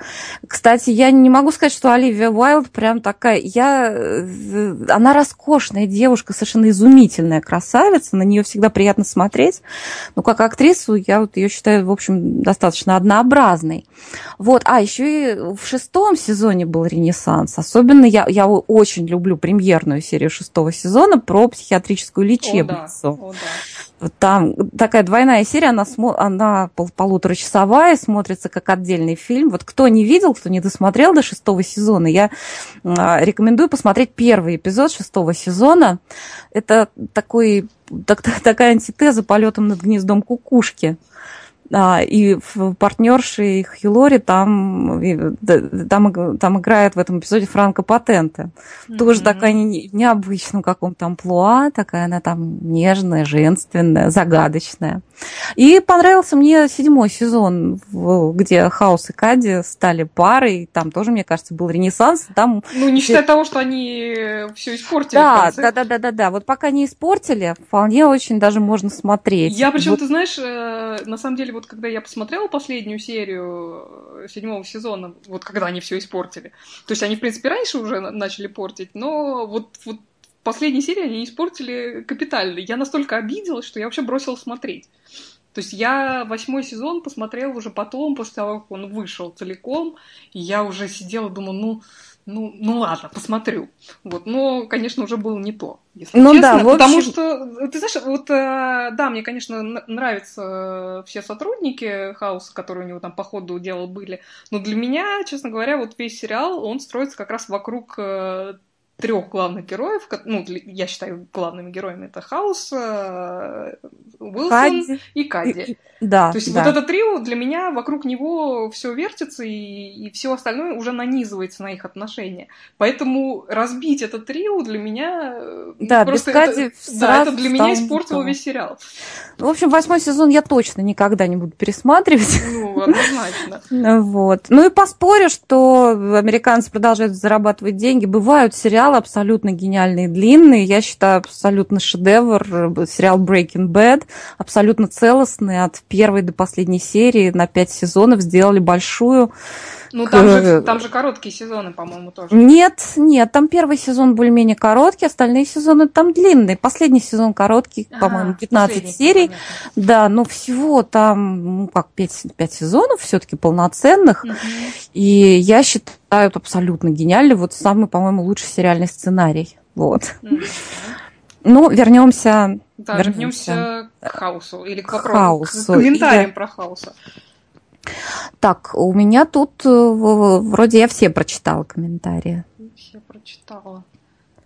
Кстати, я не могу сказать, что Оливия Уайлд прям такая... Я... Э, она роскошная девушка, совершенно изумительная красавица, на нее всегда приятно смотреть. Но как актрису я вот ее считаю, в общем, достаточно однообразной. Вот, а еще и в шестом сезоне был ренессанс. Особенно я, я очень люблю премьерную серию шестого сезона про психиатрическую лечебницу. О, да. О, да. Там такая двойная серия, она, она пол полуторачасовая, смотрится как отдельный фильм. Вот кто не видел, кто не досмотрел до шестого сезона, я а, рекомендую посмотреть первый эпизод шестого сезона. Это такой, так, [laughs] такая антитеза полетом над гнездом кукушки. А, и партнерши Хилори там, там, там играет в этом эпизоде Франко Патенте. Mm-hmm. Тоже такая не, необычная каком-то амплуа, такая она там нежная, женственная, загадочная. И понравился мне седьмой сезон, где Хаус и Кади стали парой. Там тоже, мне кажется, был ренессанс. Там... Ну, не считая того, что они все испортили. Да, да, да, да, да, да. Вот пока не испортили, вполне очень даже можно смотреть. Я причем, вот... ты знаешь, э, на самом деле, вот когда я посмотрела последнюю серию э, седьмого сезона, вот когда они все испортили, то есть они, в принципе, раньше уже начали портить, но вот, вот последней серии они испортили капитально. Я настолько обиделась, что я вообще бросила смотреть. То есть я восьмой сезон посмотрела уже потом, после того, как он вышел целиком, и я уже сидела, думала, ну, ну, ну ладно, посмотрю. Вот, но, конечно, уже было не то, если ну, честно. Да, общем... Потому что, ты знаешь, вот, э, да, мне, конечно, нравятся все сотрудники Хауса, которые у него там по ходу дела были, но для меня, честно говоря, вот весь сериал, он строится как раз вокруг э, трех главных героев, ну, я считаю главными героями это Хаус, э, Уилсон Кадди. и Кадди. Да. То есть да. вот это трио для меня вокруг него все вертится и, и все остальное уже нанизывается на их отношения. Поэтому разбить это трио для меня э, да, просто без Кадди это, да, это для меня испортило весь сериал. В общем, восьмой сезон я точно никогда не буду пересматривать. Ну, однозначно. [laughs] Вот. Ну и поспорю, что американцы продолжают зарабатывать деньги. Бывают сериалы абсолютно гениальные, длинные. Я считаю, абсолютно шедевр. Сериал Breaking Bad. Абсолютно целостный от первой до последней серии на пять сезонов сделали большую. Ну, там же, там же короткие сезоны, по-моему, тоже. Нет, нет, там первый сезон более-менее короткий, остальные сезоны там длинные. Последний сезон короткий, а, по-моему, 15 серий. Понятно. Да, но всего там, ну, как, 5, 5 сезонов все-таки полноценных. Угу. И я считаю это абсолютно гениально. Вот самый, по-моему, лучший сериальный сценарий. Вот. Угу. Ну, вернемся. Да, вернемся, к хаосу или к хаосу. к комментариям Я... про хаоса. Так, у меня тут э, вроде я все прочитала комментарии. Все прочитала.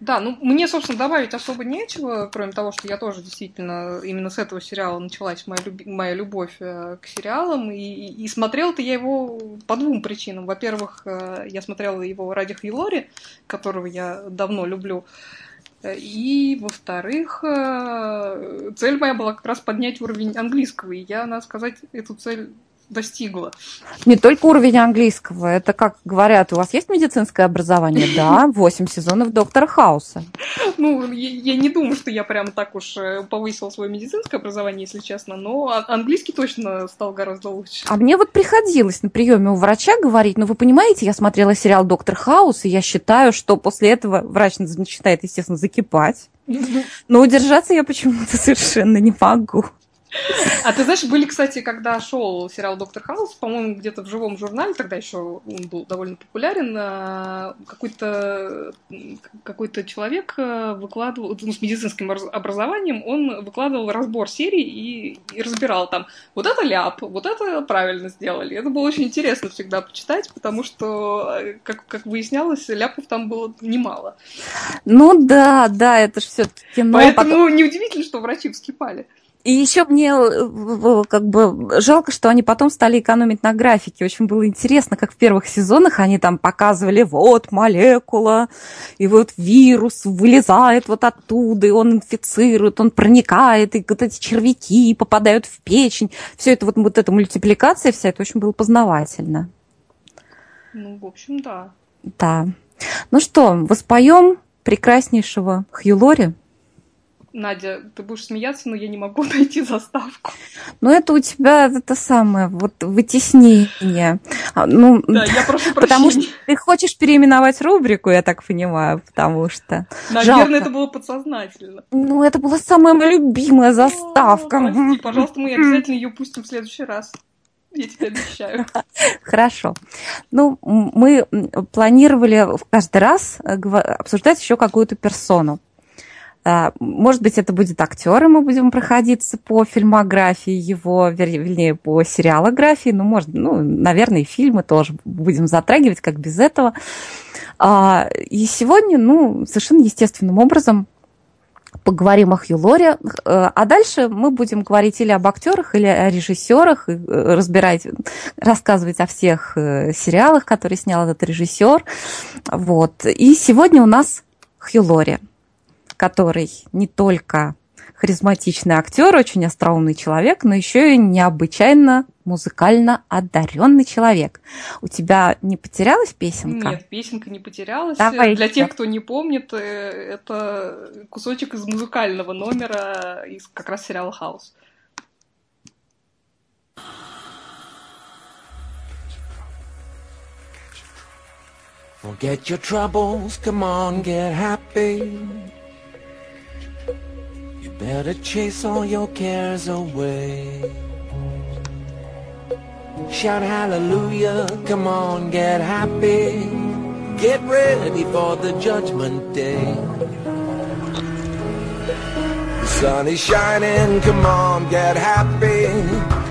Да, ну мне, собственно, добавить особо нечего, кроме того, что я тоже действительно именно с этого сериала началась моя, люби- моя любовь э, к сериалам. И, и смотрела-то я его по двум причинам. Во-первых, э, я смотрела его ради Хьюлори, которого я давно люблю. И, во-вторых, э, цель моя была как раз поднять уровень английского. И я, надо сказать, эту цель достигла. Не только уровень английского. Это, как говорят, у вас есть медицинское образование? [laughs] Да, 8 сезонов доктора Хауса. Ну, я, не думаю, что я прям так уж э, повысила свое медицинское образование, если честно, но а, английский точно стал гораздо лучше. А мне вот приходилось на приеме у врача говорить, ну, вы понимаете, я смотрела сериал «Доктор Хаус», и я считаю, что после этого врач начинает, естественно, закипать. [laughs] Но удержаться я почему-то совершенно не могу. А ты знаешь, были, кстати, когда шел сериал Доктор Хаус, по-моему, где-то в живом журнале, тогда еще он был довольно популярен, а, какой-то какой-то человек э, выкладывал, ну, с медицинским образованием, он выкладывал разбор серии и, и разбирал там, вот это ляп, вот это правильно сделали. Это было очень интересно всегда почитать, потому что, э, как, как выяснялось, ляпов там было немало. Ну да, да, это же все кино. Поэтому потом... неудивительно, что врачи вскипали. И еще мне э, как бы жалко, что они потом стали экономить на графике. Очень было интересно, как в первых сезонах они там показывали, вот молекула, и вот вирус вылезает вот оттуда, и он инфицирует, он проникает, и вот эти червяки попадают в печень. Все это вот, вот эта мультипликация вся, это очень было познавательно. Ну, в общем, да. Да. Ну что, воспоем прекраснейшего Хью Лори? Надя, ты будешь смеяться, но я не могу [laughs] найти заставку. Ну, это у тебя это самое, вот вытеснение. А, ну, да, я [laughs] прошу прощения. Потому что ты хочешь переименовать рубрику, я так понимаю, потому что... Наверное, Жалко. это было подсознательно. Ну, это была самая моя любимая заставка. О, прости, [laughs] пожалуйста, мы обязательно ее пустим в следующий раз. Я тебе обещаю. Хорошо. Ну, мы планировали каждый раз обсуждать еще какую-то персону. А, может быть, это будет актер, и мы будем проходиться по фильмографии его, вернее, по сериалографии, ну, может, ну, наверное, и фильмы тоже будем затрагивать, как без этого. А, и сегодня, ну, совершенно естественным образом поговорим о Хью Лоре, а дальше мы будем говорить или об актерах, или о режиссерах, э, разбирать, рассказывать о всех э, сериалах, которые снял этот режиссер. Вот. И сегодня у нас Хью Лори, который не только харизматичный актер, очень остроумный человек, но еще и необычайно музыкально одаренный человек. У тебя не потерялась песенка? Нет, песенка не потерялась. Давай. Для тех, кто не помнит, э, это кусочек из музыкального номера из как раз сериала «Хаус». Forget your troubles, come on, get happy. Better chase all your cares away. Shout hallelujah, come on, get happy. Get ready for the judgment day. The sun is shining, come on, get happy.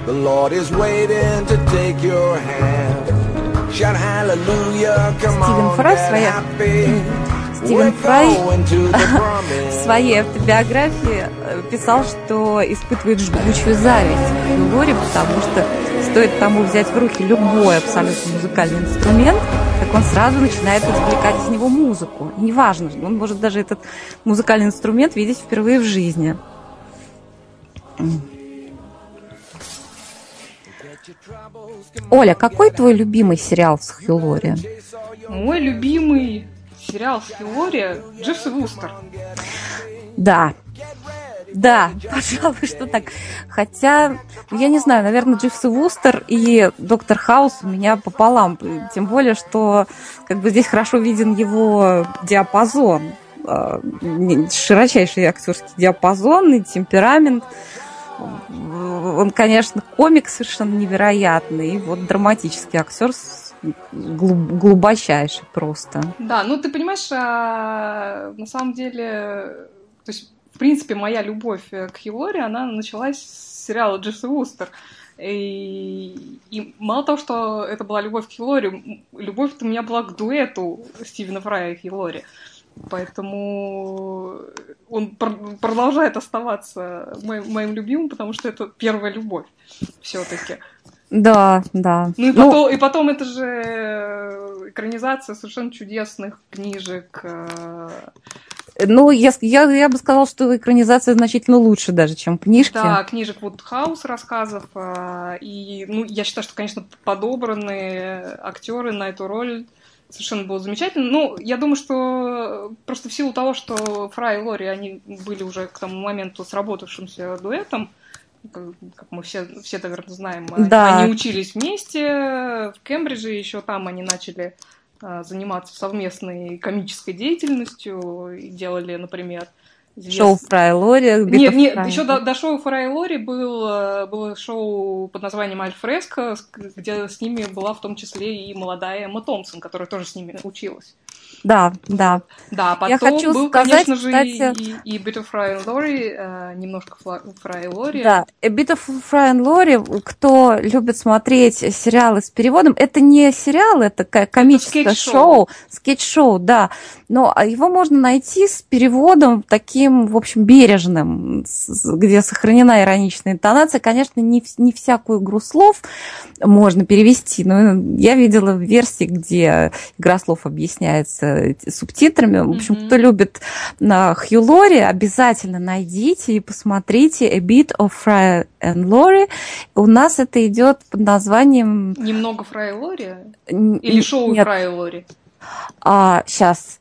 The Lord is waiting to take your hand. Shout hallelujah, come on, get happy. Стивен Фрай [laughs] в своей автобиографии э, писал, что испытывает жгучую зависть к Лори, потому что стоит тому взять в руки любой абсолютно музыкальный инструмент, как он сразу начинает извлекать из него музыку. И неважно, он может даже этот музыкальный инструмент видеть впервые в жизни. Оля, какой твой любимый сериал с Хью Лори? Мой любимый сериал «Фиория» Дживс и Вустер. Да, да, [laughs] пожалуй, что так. Хотя, я не знаю, наверное, Дживс и Вустер и Доктор Хаус у меня пополам. Тем более, что как бы здесь хорошо виден его диапазон. А, широчайший актерский диапазон и темперамент. Он, конечно, комик совершенно невероятный. И вот драматический актер глубочайший просто. Да, ну ты понимаешь, а, на самом деле, то есть, в принципе, моя любовь к Хилори, она началась с сериала Джесси Вустер. И, и мало того, что это была любовь к Хилори, любовь у меня была к дуэту Стивена Фрая и Хилори. Поэтому он пр- продолжает оставаться моим, моим любимым, потому что это первая любовь все-таки. Да, да. Ну и, ну, потом, и потом это же э, экранизация совершенно чудесных книжек. Э. Ну, я, я, я бы сказала, что экранизация значительно лучше даже, чем книжки. Да, книжек Вудхаус рассказов. Э, и ну, я считаю, что, конечно, подобранные актеры на эту роль совершенно было замечательно. Ну, я думаю, что просто в силу того, что Фрай и Лори, они были уже к тому моменту сработавшимся дуэтом, как мы все, все наверное, знаем, да. они учились вместе в Кембридже, еще там они начали а, заниматься совместной комической деятельностью делали, например, Извест... Шоу Фрай Лори. Нет, нет, Фрай. еще до, до шоу Фрай Лори был, э, было шоу под названием Альфреско, где с ними была в том числе и молодая Эмма Томпсон, которая тоже с ними училась. Да, да. Да, потом Я хочу был, сказать, конечно же, кстати... и, и Bit of Fry and Lori, э, немножко Fry and Lori. Да, A Bit of Fry and Lori, кто любит смотреть сериалы с переводом, это не сериал, это комическое шоу, скетч-шоу, да, но его можно найти с переводом таким, в общем, бережным, где сохранена ироничная интонация. Конечно, не, не всякую игру слов можно перевести, но я видела версии, где игра слов объясняется субтитрами. В общем, mm-hmm. кто любит на Хью Лори, обязательно найдите и посмотрите A Bit of Fry and Lori. У нас это идет под названием... Немного Фрай и Лори? Или шоу Нет. Фрай и Лори? А, сейчас.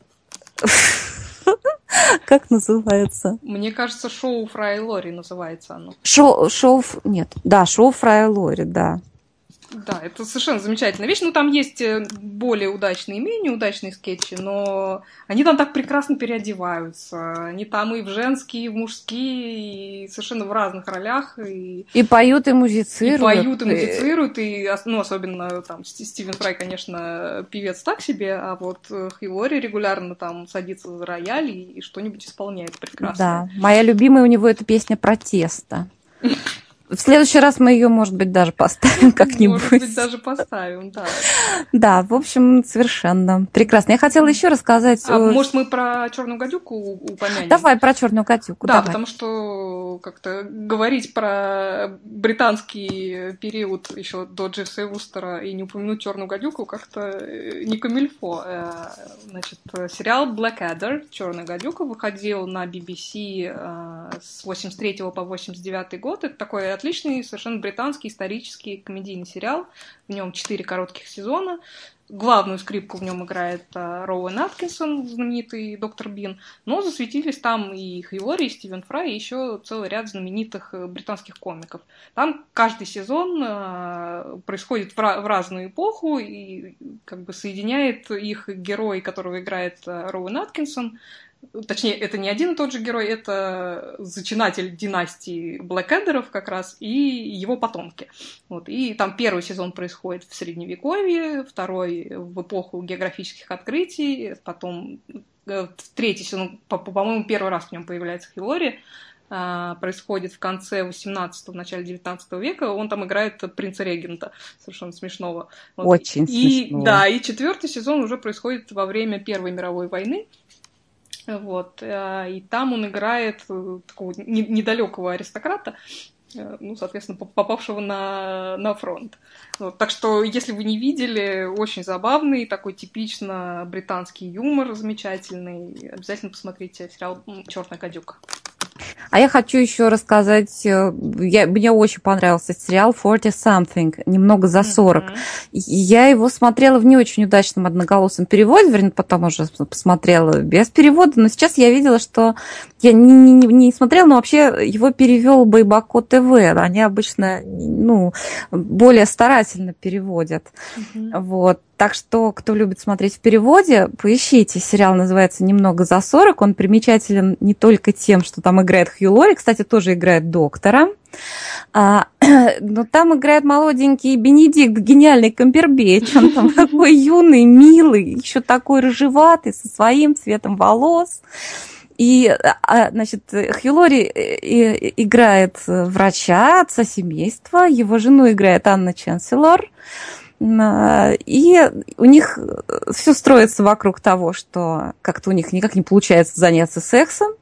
[laughs] Как называется? Мне кажется, шоу Фрай и Лори называется оно. Шоу, шоу, нет, да, шоу Фрай и Лори, да. Да, это совершенно замечательная вещь. Ну, там есть э, более удачные и менее удачные скетчи, но они там так прекрасно переодеваются. Они там и в женские, и в мужские, и совершенно в разных ролях. И, и поют, и музицируют. И поют, и музицируют, и, ну, особенно там Стивен Фрай, конечно, певец так себе, а вот Хилори регулярно там садится за рояль и, и что-нибудь исполняет прекрасно. Да, моя любимая у него это песня «Протеста». [laughs] В следующий раз мы ее, может быть, даже поставим как-нибудь. Может быть, даже поставим, да. Да, в общем, совершенно прекрасно. Я хотела еще рассказать. А, может, мы про черную гадюку упомянем? Давай про черную гадюку. Да, давай. потому что как-то говорить про британский период еще до Джесса Вустера и не упомянуть черную гадюку как-то э, не камильфо. Э, значит, сериал Blackadder, Черная гадюка, выходил на BBC э, с 83 по 89 год. Это такой отличный, совершенно британский исторический комедийный сериал. В нем четыре коротких сезона. Главную скрипку в нем играет uh, Роуэн Аткинсон, знаменитый доктор Бин. Но засветились там и Хьюори, и Стивен Фрай, и еще целый ряд знаменитых э, британских комиков. Там каждый сезон uh, происходит в, разную эпоху, и как бы соединяет их герой, которого играет uh, Роуэн Аткинсон, Точнее, это не один и тот же герой, это зачинатель династии Блэкэдеров как раз и его потомки. Вот. И там первый сезон происходит в Средневековье, второй в эпоху географических открытий, потом э, третий сезон, по-моему, первый раз в нем появляется Хилори, а, происходит в конце 18-го, начале 19 века. Он там играет принца регента, совершенно смешного. Вот. Очень и. Да, и четвертый сезон уже происходит во время Первой мировой войны. Вот. Э, и там он играет э, такого недалекого аристократа, э, ну, соответственно, попавшего на, на фронт. Вот. Так что, если вы не видели, очень забавный, такой типично британский юмор замечательный. Обязательно посмотрите сериал «Черная гадюка». А я хочу еще рассказать, э, я, мне очень понравился сериал Forty Something, немного за 40. Mm-hmm. Я его смотрела в не очень удачном одноголосом переводе, вернее, потом уже посмотрела без перевода, но сейчас я видела, что я не, не, не смотрела, но вообще его перевел Байбако ТВ. Они обычно ну, более старательно переводят. Mm-hmm. Вот. Так что, кто любит смотреть в переводе, поищите. Сериал называется «Немного за 40». Он примечателен не только тем, что там играет Хью Лори, кстати, тоже играет доктора. А, [clears throat] но там играет молоденький Бенедикт, гениальный Камбербеч. Он там [laughs] такой юный, милый, еще такой рыжеватый, со своим цветом волос. И, а, значит, Хью Лори э, э, играет врача, отца семейства, его жену играет Анна Ченселор. И у них все строится вокруг того, что как-то у них никак не получается заняться сексом.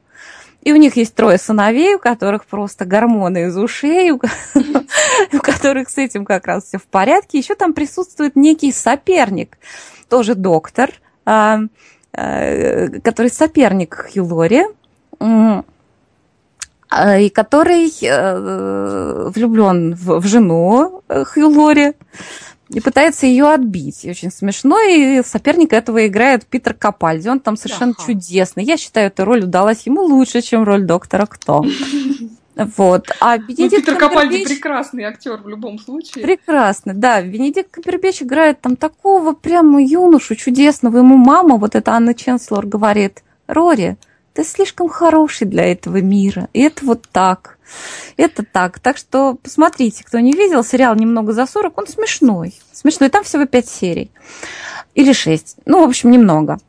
И у них есть трое сыновей, у которых просто гормоны из ушей, у [laughs] которых с этим как раз все в порядке. Еще там присутствует некий соперник, тоже доктор, а, а, который соперник Хьюлори, а, и который э, влюблен в жену Хьюлори и пытается ее отбить. И очень смешно, и соперник этого играет Питер Капальди. Он там совершенно ага. чудесный. Я считаю, эта роль удалась ему лучше, чем роль доктора Кто. [laughs] Вот. А Бенедикт ну, Питер Капальди прекрасный актер в любом случае. Прекрасный, да. Бенедикт Камбербэтч играет там такого прямо юношу чудесного. Ему мама, вот эта Анна Ченслор, говорит, Рори, ты слишком хороший для этого мира. И это вот так. Это так. Так что посмотрите, кто не видел, сериал «Немного за 40», он смешной. Смешной, там всего 5 серий. Или 6. Ну, в общем, немного.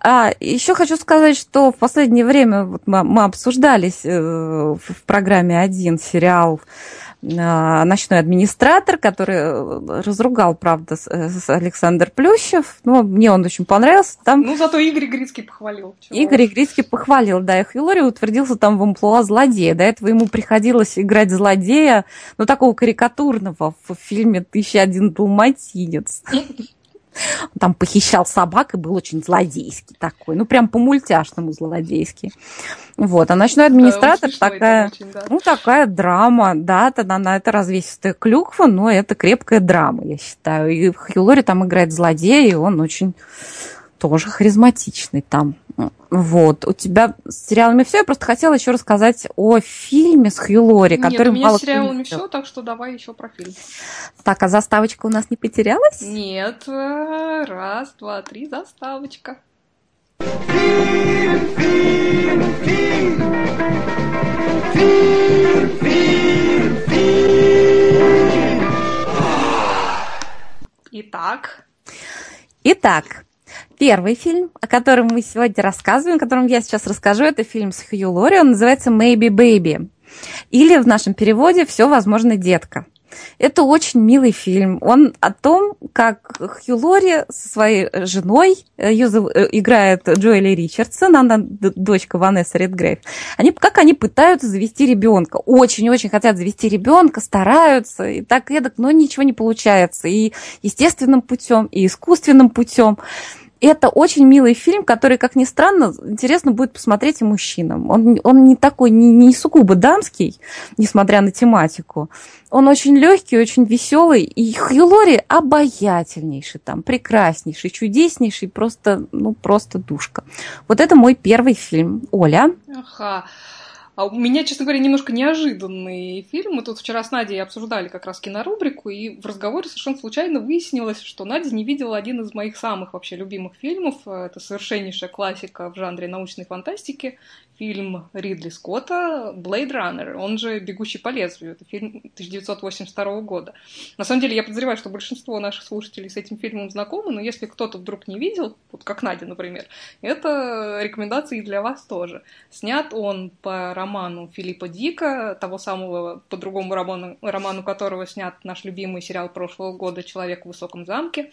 А еще хочу сказать, что в последнее время вот мы, мы обсуждались э, в программе один сериал а, ночной администратор, который э, разругал, правда, э, Александр Плющев. Но мне он очень понравился. Там... Ну, зато Игорь Грицкий похвалил. Чего Игорь Грицкий похвалил, да, и Хьюлори утвердился там в амплуа злодея. До этого ему приходилось играть злодея, ну, такого карикатурного в фильме «Тысяча один далматинец». [laughs] Он там похищал собак и был очень злодейский такой. Ну, прям по-мультяшному злодейский. Вот. А ночной администратор да, такая, очень, да. ну, такая драма. Да, тогда на это развесистая клюква, но это крепкая драма, я считаю. И Хью Лори там играет злодея, и он очень тоже харизматичный там. Вот, у тебя с сериалами все. Я просто хотела еще рассказать о фильме с Хью Лори, который Нет, у меня мало с сериалами все, так что давай еще про фильм. Так, а заставочка у нас не потерялась? Нет, раз, два, три, заставочка. Итак, Итак, первый фильм, о котором мы сегодня рассказываем, о котором я сейчас расскажу, это фильм с Хью Лори, он называется «Maybe Baby». Или в нашем переводе «Все возможно, детка». Это очень милый фильм. Он о том, как Хью Лори со своей женой, э, ее э, играет Джоэли Ричардсон, она дочка Ванессы Редгрейв, они, как они пытаются завести ребенка. Очень-очень хотят завести ребенка, стараются, и так эдак, но ничего не получается. И естественным путем, и искусственным путем. Это очень милый фильм, который, как ни странно, интересно будет посмотреть и мужчинам. Он, он не такой, не, не сугубо дамский, несмотря на тематику. Он очень легкий, очень веселый. И Хью Лори обаятельнейший там, прекраснейший, чудеснейший, просто, ну, просто душка. Вот это мой первый фильм. Оля? ага. А у меня, честно говоря, немножко неожиданный фильм. Мы тут вчера с Надей обсуждали как раз кинорубрику, и в разговоре совершенно случайно выяснилось, что Надя не видела один из моих самых вообще любимых фильмов. Это совершеннейшая классика в жанре научной фантастики. Фильм Ридли Скотта «Blade Runner», он же «Бегущий по лезвию». Это фильм 1982 года. На самом деле, я подозреваю, что большинство наших слушателей с этим фильмом знакомы, но если кто-то вдруг не видел, вот как Надя, например, это рекомендации для вас тоже. Снят он по роману Филиппа Дика, того самого, по другому роману, роману которого снят наш любимый сериал прошлого года «Человек в высоком замке».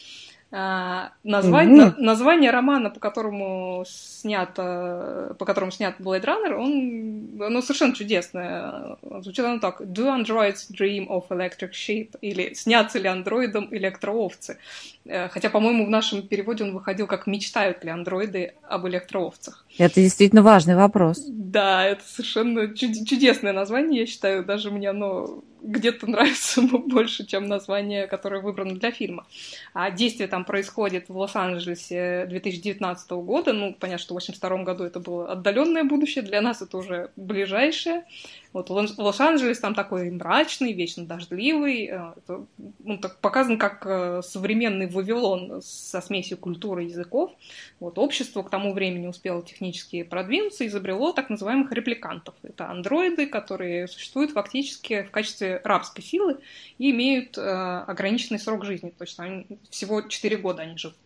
А, название, Мгм. на- название романа, по которому снят, по которому снят Blade Runner, он, оно совершенно чудесное. Звучит оно так. Do androids dream of electric sheep? Или снятся ли андроидам электроовцы? Э, Хотя, по-моему, в нашем переводе он выходил как «Мечтают ли андроиды об электроовцах?» Это действительно важный вопрос. Да, это совершенно чуд- чудесное название, я считаю. Даже мне оно где-то нравится [laughs] больше, чем название, которое выбрано для фильма. А действие там происходит в Лос-Анджелесе 2019 года. Ну, понятно, что в 1982 году это было отдаленное будущее, для нас это уже ближайшее. Вот Лос- Лос-Анджелес там такой мрачный, вечно дождливый. э, это, ну, так показан как э, современный Вавилон со смесью культуры и языков. Вот общество к тому времени успело технически продвинуться и изобрело так называемых репликантов. Это андроиды, которые существуют фактически в качестве рабской силы и имеют э, ограниченный срок жизни. То есть они, всего 4 года они живут.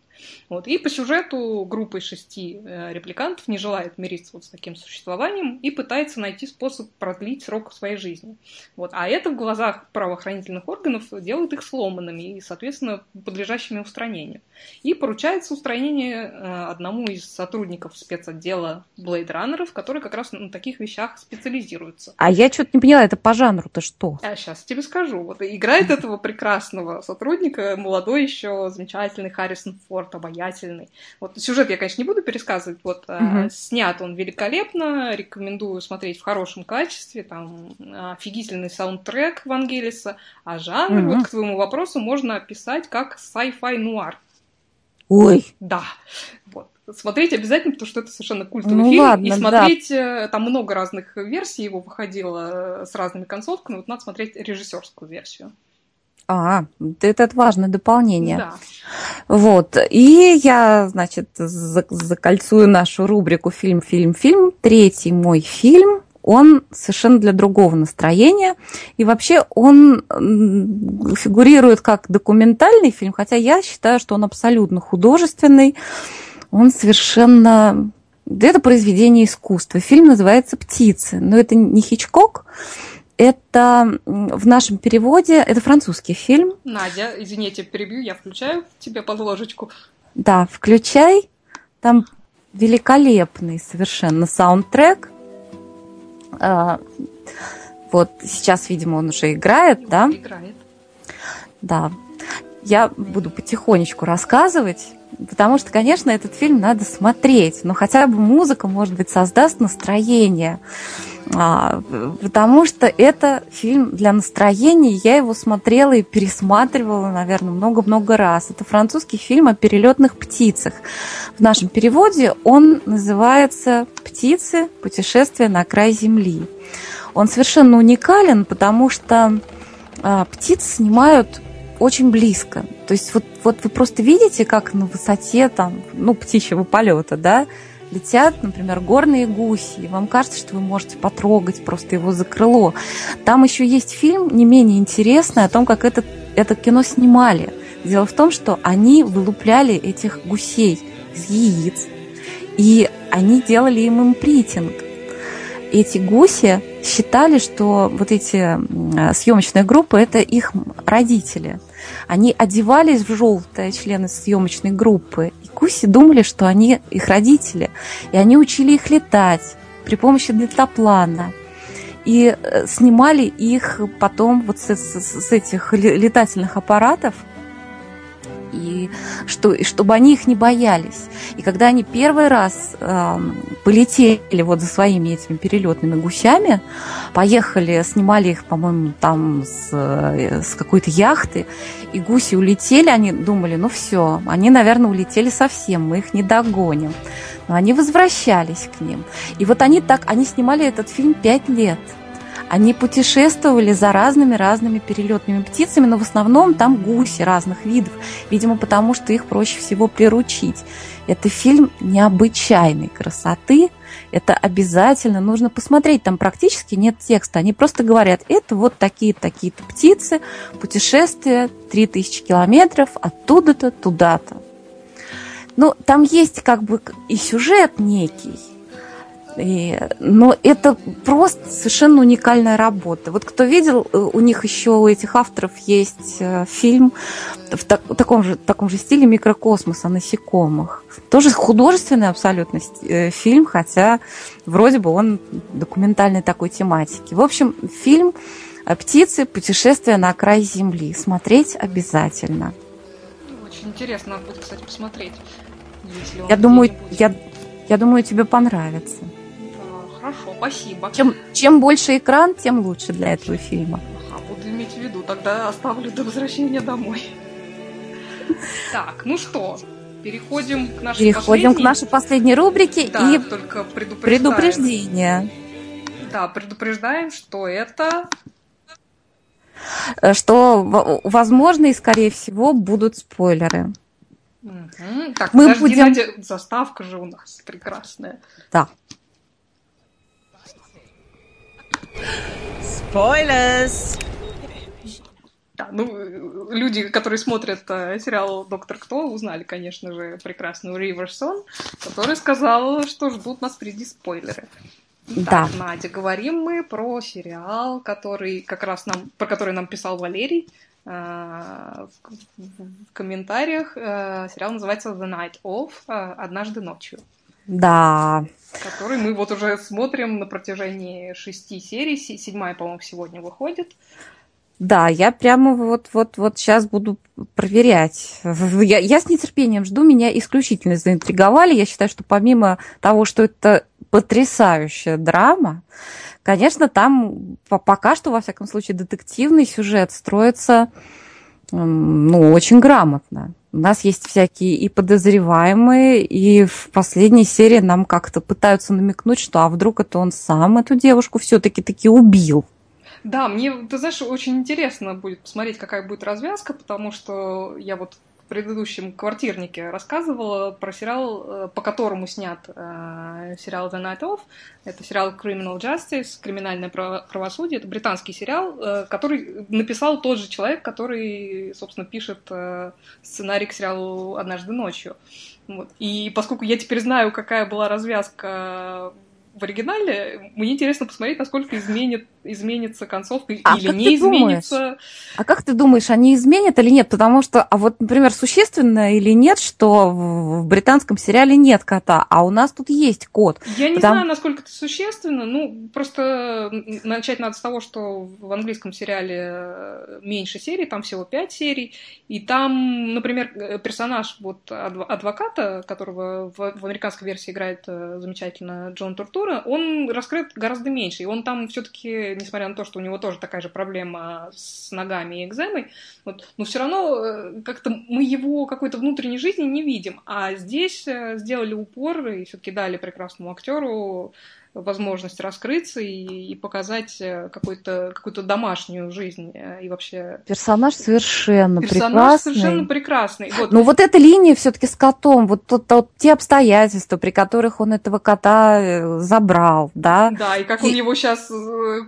Вот. И по сюжету группа из шести э, репликантов не желает мириться вот с таким существованием и пытается найти способ продлить срок своей жизни. Вот. А это в глазах правоохранительных органов делает их сломанными и, соответственно, подлежащими устранению. И поручается устранение э, одному из сотрудников спецотдела Blade Runner, который как раз на таких вещах специализируется. А я что-то не поняла, это по жанру-то что? А сейчас тебе скажу. Вот играет [laughs] этого прекрасного сотрудника, молодой еще, замечательный Харрисон Форд, обаятельный. Вот сюжет я, конечно, не буду пересказывать. Вот а, Мгм. снят он великолепно, рекомендую смотреть в хорошем качестве. Там офигительный саундтрек Вангелиса. А жанр, Мгм. вот к твоему вопросу, можно описать как sci-fi нуар. Ой, Да. Вот. Смотреть обязательно, потому что это совершенно культовый Ну фильм. ладно, и да. смотреть, э, там много разных версий его выходило э, с разными концовками. Вот надо смотреть режиссерскую версию. А, это, важное дополнение. Да. Вот. И я, значит, за- закольцую нашу рубрику «Фильм, фильм, фильм». Третий мой фильм, он совершенно для другого настроения. И вообще он фигурирует как документальный фильм, хотя я считаю, что он абсолютно художественный. Он совершенно... Это произведение искусства. Фильм называется «Птицы». Но это не Хичкок, это в нашем переводе, это французский фильм. Надя, извини, я тебя перебью, я включаю тебе под ложечку. Да, включай. Там великолепный совершенно саундтрек. А, Вот сейчас, видимо, он уже играет, да? Играет. Да. Я буду потихонечку рассказывать, потому что, конечно, этот фильм надо смотреть, но хотя бы музыка, может быть, создаст настроение. А, потому что это фильм для настроения. Я его смотрела и пересматривала, наверное, много-много раз. Это французский фильм о перелетных птицах. В нашем переводе он называется «Птицы. Путешествие на край земли». Он совершенно уникален, потому что а, птиц снимают очень близко. То есть вот, вот вы просто видите, как на высоте там, ну, птичьего полета, да, летят, например, горные гуси, и вам кажется, что вы можете потрогать просто его за крыло. Там еще есть фильм не менее интересный о том, как это, это кино снимали. Дело в том, что они вылупляли этих гусей из яиц, и они делали им импритинг. Эти гуси считали, что вот эти съемочные группы – это их родители. Они одевались в желтое, члены съемочной группы, Куси думали, что они их родители, и они учили их летать при помощи дельтаплана. И э, снимали их потом вот с, с, с этих летательных аппаратов – и, что, и чтобы они их не боялись. И когда они первый раз э, полетели вот за своими этими перелетными гусями, поехали, снимали их, по-моему, там с, э, с какой-то яхты, и гуси улетели, они думали, ну все, они, наверное, улетели совсем, мы их не догоним. Но они возвращались к ним. И вот они так, они снимали этот фильм пять лет – они путешествовали за разными-разными перелетными птицами, но в основном там гуси разных видов, видимо, потому что их проще всего приручить. Это фильм необычайной красоты, это обязательно нужно посмотреть. Там практически нет текста. Они просто говорят, это вот такие-такие-то птицы, путешествие 3000 километров оттуда-то туда-то. Ну, там есть как бы и сюжет некий, и, но это просто совершенно уникальная работа. Вот кто видел, э, у них еще у этих авторов есть э, фильм в так, таком, же, таком же стиле «Микрокосмос» о насекомых. Тоже художественный абсолютно э, фильм, хотя вроде бы он документальной такой тематики. В общем, фильм «Птицы. Путешествие на край Земли». Смотреть обязательно. Очень интересно, надо будет, кстати, посмотреть. я думаю, я, я думаю, тебе понравится. Хорошо, спасибо. Чем, чем больше экран, тем лучше для этого фильма. Ага, буду иметь в виду, тогда оставлю до возвращения домой. Так, ну что, переходим к нашей Переходим последней... к нашей последней рубрике да, и только предупреждение. Да, предупреждаем, что это э, что, возможно, и скорее всего будут спойлеры. Угу. Так, мы подожди, будем... Надя, заставка же у нас прекрасная. Да. Spoilers! Да, ну, люди, которые смотрят э, сериал «Доктор Кто», узнали, конечно же, прекрасную Риверсон, которая сказала, что ждут нас впереди спойлеры. Да. Надя, говорим мы про сериал, который как раз нам, про который нам писал Валерий э, в, в комментариях. Э, сериал называется The Night Of, э, «Однажды ночью». Да. Который мы вот уже смотрим на протяжении шести серий. Седьмая, по-моему, сегодня выходит. Да, я прямо вот, вот, вот сейчас буду проверять. Я, я с нетерпением жду, меня исключительно заинтриговали. Я считаю, что помимо того, что это потрясающая драма, конечно, там пока что, во всяком случае, детективный сюжет строится ну, очень грамотно. У нас есть всякие и подозреваемые, и в последней серии нам как-то пытаются намекнуть, что а вдруг это он сам эту девушку все-таки таки убил. Да, мне, ты знаешь, очень интересно будет посмотреть, какая будет развязка, потому что я вот предыдущем квартирнике рассказывала про сериал, э, по которому снят э, сериал The Night Of. Это сериал Criminal Justice, криминальное правосудие. Это британский сериал, э, который написал тот же человек, который, собственно, пишет сценарий к сериалу «Однажды ночью». Вот. И поскольку я теперь знаю, какая была развязка в оригинале, мне интересно посмотреть, насколько изменит, изменится концовка а или не изменится. Думаешь? А как ты думаешь, они изменят или нет? Потому что, а вот, например, существенно или нет, что в британском сериале нет кота, а у нас тут есть кот. Я не Потому... знаю, насколько это существенно. Ну, просто начать надо с того, что в английском сериале меньше серий, там всего пять серий, и там, например, персонаж вот адвоката, которого в, в американской версии играет э, замечательно Джон Туртур, актера, он раскрыт гораздо меньше. И он там все-таки, несмотря на то, что у него тоже такая же проблема с ногами и экземой, вот, но все равно э, как-то мы его какой-то внутренней жизни не видим. А здесь э, сделали упор и все-таки дали прекрасному актеру возможность раскрыться и, и показать э, какую-то какую домашнюю жизнь э, и вообще... Персонаж совершенно Персонаж прекрасный. совершенно прекрасный. Вот. Но вот эта линия все-таки с котом, вот тот, тот, те обстоятельства, при которых он этого кота э, забрал, да? Да, и как и... он его сейчас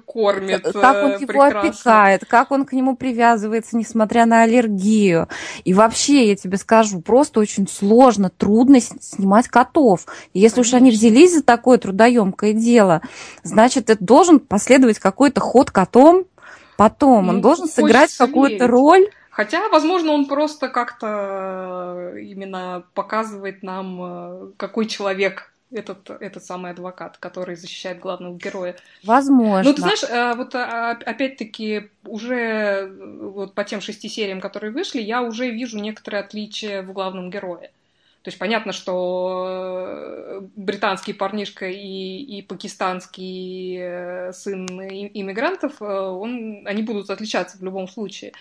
кормит Как он его опекает, как он к нему привязывается, несмотря на аллергию. И вообще, я тебе скажу, просто очень сложно, трудно снимать котов. И если Конечно. уж они взялись за такое трудоемкое дело. Значит, это должен последовать какой-то ход котом потом. Ну, он должен сыграть какую-то роль. Хотя, возможно, он просто как-то э, именно показывает нам, э, какой человек этот, этот самый адвокат, который защищает главного героя. Возможно. Ну, ты знаешь, э, вот а, опять-таки уже вот по тем шести сериям, которые вышли, я уже вижу некоторые отличия в главном герое. То есть понятно, что э, британский парнишка и, и пакистанский э, сын иммигрантов, э, он, они будут отличаться в любом случае.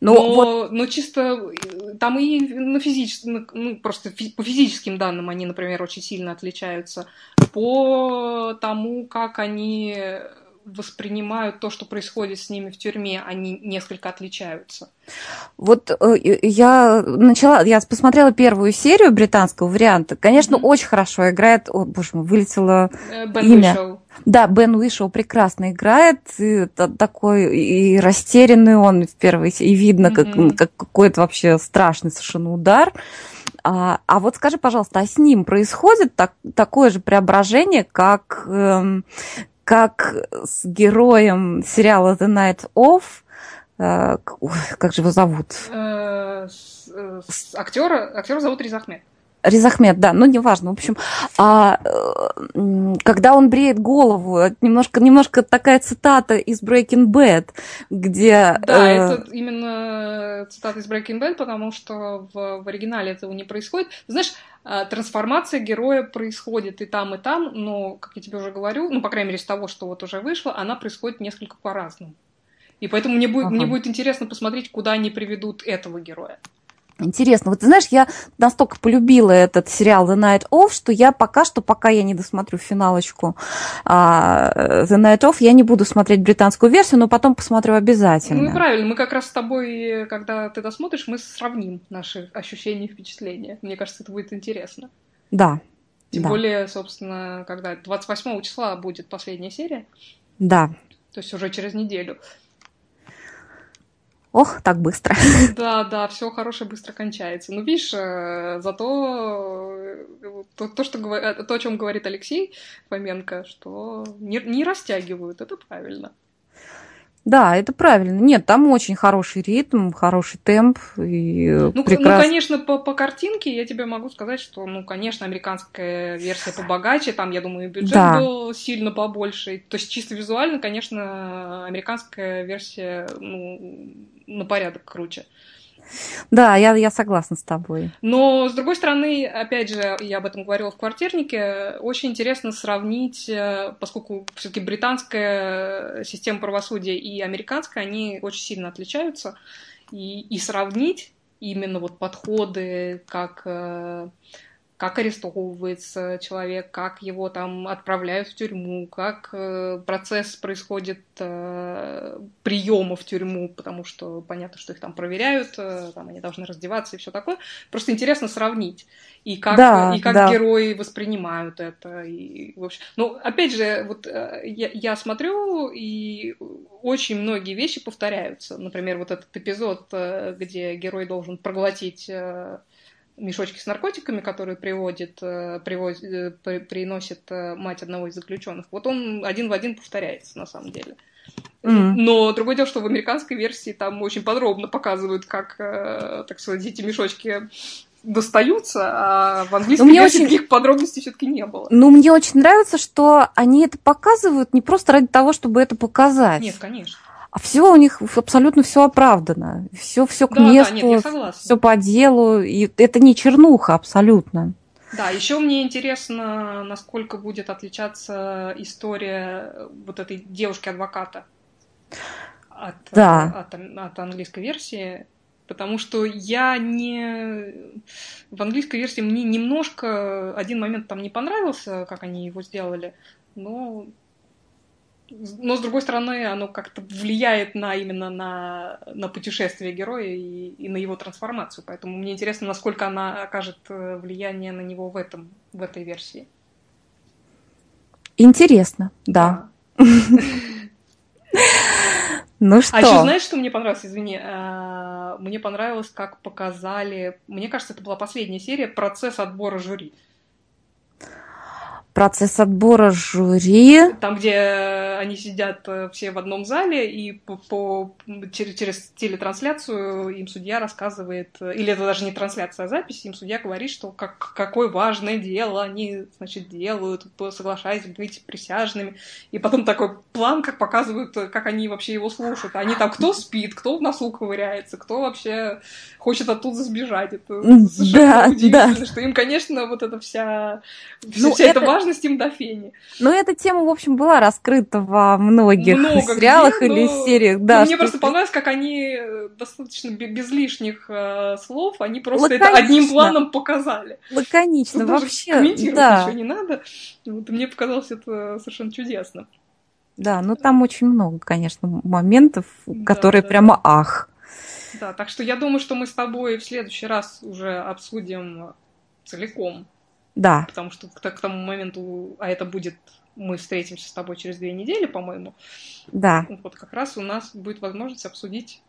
Но, но, вот... но чисто там и на физическом, ну, просто фи, по физическим данным они, например, очень сильно отличаются. По тому, как они воспринимают то, что происходит с ними в тюрьме, они несколько отличаются. Вот э, я начала, я посмотрела первую серию британского варианта. Конечно, mm-hmm. очень хорошо играет. О, боже мой, вылетело э, Бен имя. Уишоу. Да, Бен Уишоу прекрасно играет, и такой и растерянный он в первой, и видно, mm-hmm. как, как какой-то вообще страшный совершенно удар. А, а вот скажи, пожалуйста, а с ним происходит так, такое же преображение, как эм, как с героем сериала The Night Of, э, как же его зовут? Э, актера, актера зовут Риз. Ризахмед, да, ну неважно. В общем, а, когда он бреет голову, немножко, немножко такая цитата из Breaking Bad, где... Да, э... это именно цитата из Breaking Bad, потому что в, в оригинале этого не происходит. Знаешь, а, трансформация героя происходит и там, и там, но, как я тебе уже говорю, ну, по крайней мере, с того, что вот уже вышло, она происходит несколько по-разному. И поэтому мне будет, ага. мне будет интересно посмотреть, куда они приведут этого героя. Интересно. Вот ты знаешь, я настолько полюбила этот сериал The Night Of, что я пока что, пока я не досмотрю финалочку uh, The Night Of, я не буду смотреть британскую версию, но потом посмотрю обязательно. Ну правильно, мы как раз с тобой, когда ты досмотришь, мы сравним наши ощущения и впечатления. Мне кажется, это будет интересно. Да. Тем да. более, собственно, когда 28 числа будет последняя серия. Да. То есть уже через неделю. Ох, так быстро. [laughs] Да, да, все хорошее быстро кончается. Ну, видишь, э, зато э, то, то, что, э, то, о чем говорит Алексей Фоменко, что не, не растягивают, это правильно. Да, это правильно. Нет, там очень хороший ритм, хороший темп. И ну, прекрас... ну, конечно, по, по картинке я тебе могу сказать, что, ну, конечно, американская версия побогаче, там, я думаю, бюджет да. был сильно побольше. То есть чисто визуально, конечно, американская версия ну, на порядок круче. Да, я, я согласна с тобой. Но, с другой стороны, опять же, я об этом говорила в квартирнике, очень интересно сравнить, э, поскольку все-таки британская система правосудия и американская, они очень сильно отличаются, и, и сравнить именно вот подходы, как э, как арестовывается человек, как его там отправляют в тюрьму, как э, процесс происходит э, приема в тюрьму, потому что понятно, что их там проверяют, э, там они должны раздеваться и все такое. Просто интересно сравнить и как да, и как да. герои воспринимают это. И, в общем, ну опять же, вот э, я, я смотрю и очень многие вещи повторяются. Например, вот этот эпизод, э, где герой должен проглотить э, мешочки с наркотиками, которые приводит, э, привозит, э, приносит э, мать одного из заключенных, вот он один в один повторяется на самом деле. Mm. Но другое дело, что в американской версии там очень подробно показывают, как, так сказать, эти мешочки достаются, а в английской ну, версии очень... таких подробностей все-таки не было. Ну, мне очень нравится, что они это показывают не просто ради того, чтобы это показать. Нет, конечно. А все у них абсолютно все оправдано. Все, все к да, месту, да, нет, все по делу. И это не чернуха абсолютно. Да, еще мне интересно, насколько будет отличаться история вот этой девушки-адвоката от, да. от, от, от английской версии. Потому что я не... В английской версии мне немножко один момент там не понравился, как они его сделали, но но с другой стороны, оно как-то влияет на именно на, на путешествие героя и, и на его трансформацию. Поэтому мне интересно, насколько она окажет э, влияние на него в этом в этой версии. Интересно, да. [laughs] Ну что? А еще знаешь, что мне понравилось, извини? Э, мне понравилось, как показали, мне кажется, это была последняя серия, процесс отбора жюри процесс отбора жюри. Там, где они сидят э, все в одном зале, и по, по, через, через телетрансляцию им судья рассказывает, э, или это даже не трансляция, а запись, им судья говорит, что как, какое важное дело они, значит, делают, соглашаясь быть присяжными. И потом такой план, как показывают, э, как они вообще его слушают. Они там кто спит, кто в носу ковыряется, кто вообще хочет оттуда сбежать. Это да, удивительно, да. что им, конечно, вот эта вся, ну, вся это... эта важность важность им до фени. Ну, эта тема, в общем, была раскрыта во многих Много сериалах где, или но... сериях. Да, но мне просто понравилось, как они э, достаточно без лишних э, слов, они просто Лаконично. это одним планом показали. Лаконично, Тут вообще. Комментировать да. ничего не надо. Вот, мне показалось это совершенно чудесно. Да, ну там очень много, конечно, моментов, которые да. прямо ах. Да, так что я думаю, что мы с тобой в следующий раз уже обсудим целиком да. Потому что к, к тому моменту, а это будет, мы встретимся с тобой через две недели, по-моему. Да. Вот как раз у нас будет возможность обсудить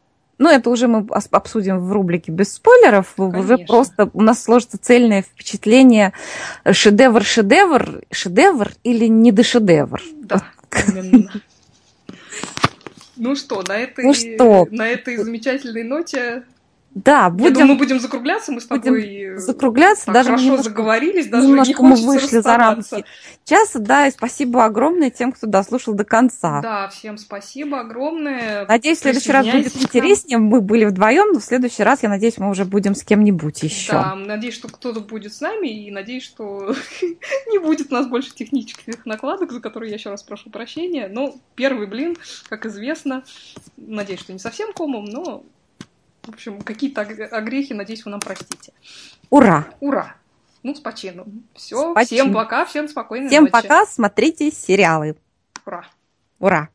ну, это уже мы обсудим в рубрике без спойлеров. Конечно. Уже просто у нас сложится цельное впечатление шедевр-шедевр, шедевр или не до шедевр. Да, именно. Ну что, на этой, ну что? на этой замечательной ноте да, будем... Я думаю, мы будем закругляться, мы с тобой будем закругляться, так даже хорошо немножко, заговорились, даже немножко мы вышли за рамки часа, да, и спасибо огромное тем, кто дослушал до конца. Да, всем спасибо огромное. Надеюсь, в следующий раз будет интереснее, мы были вдвоем, но в следующий раз, я надеюсь, мы уже будем с кем-нибудь еще. Да, надеюсь, что кто-то будет с нами, и надеюсь, что [laughs] не будет у нас больше технических накладок, за которые я еще раз прошу прощения, но первый блин, как известно, надеюсь, что не совсем комом, но в общем, какие-то огрехи, надеюсь, вы нам простите. Ура! Ура! Ну, с почином. Все, всем пока, всем спокойной Всем ночи. пока, смотрите сериалы. Ура! Ура!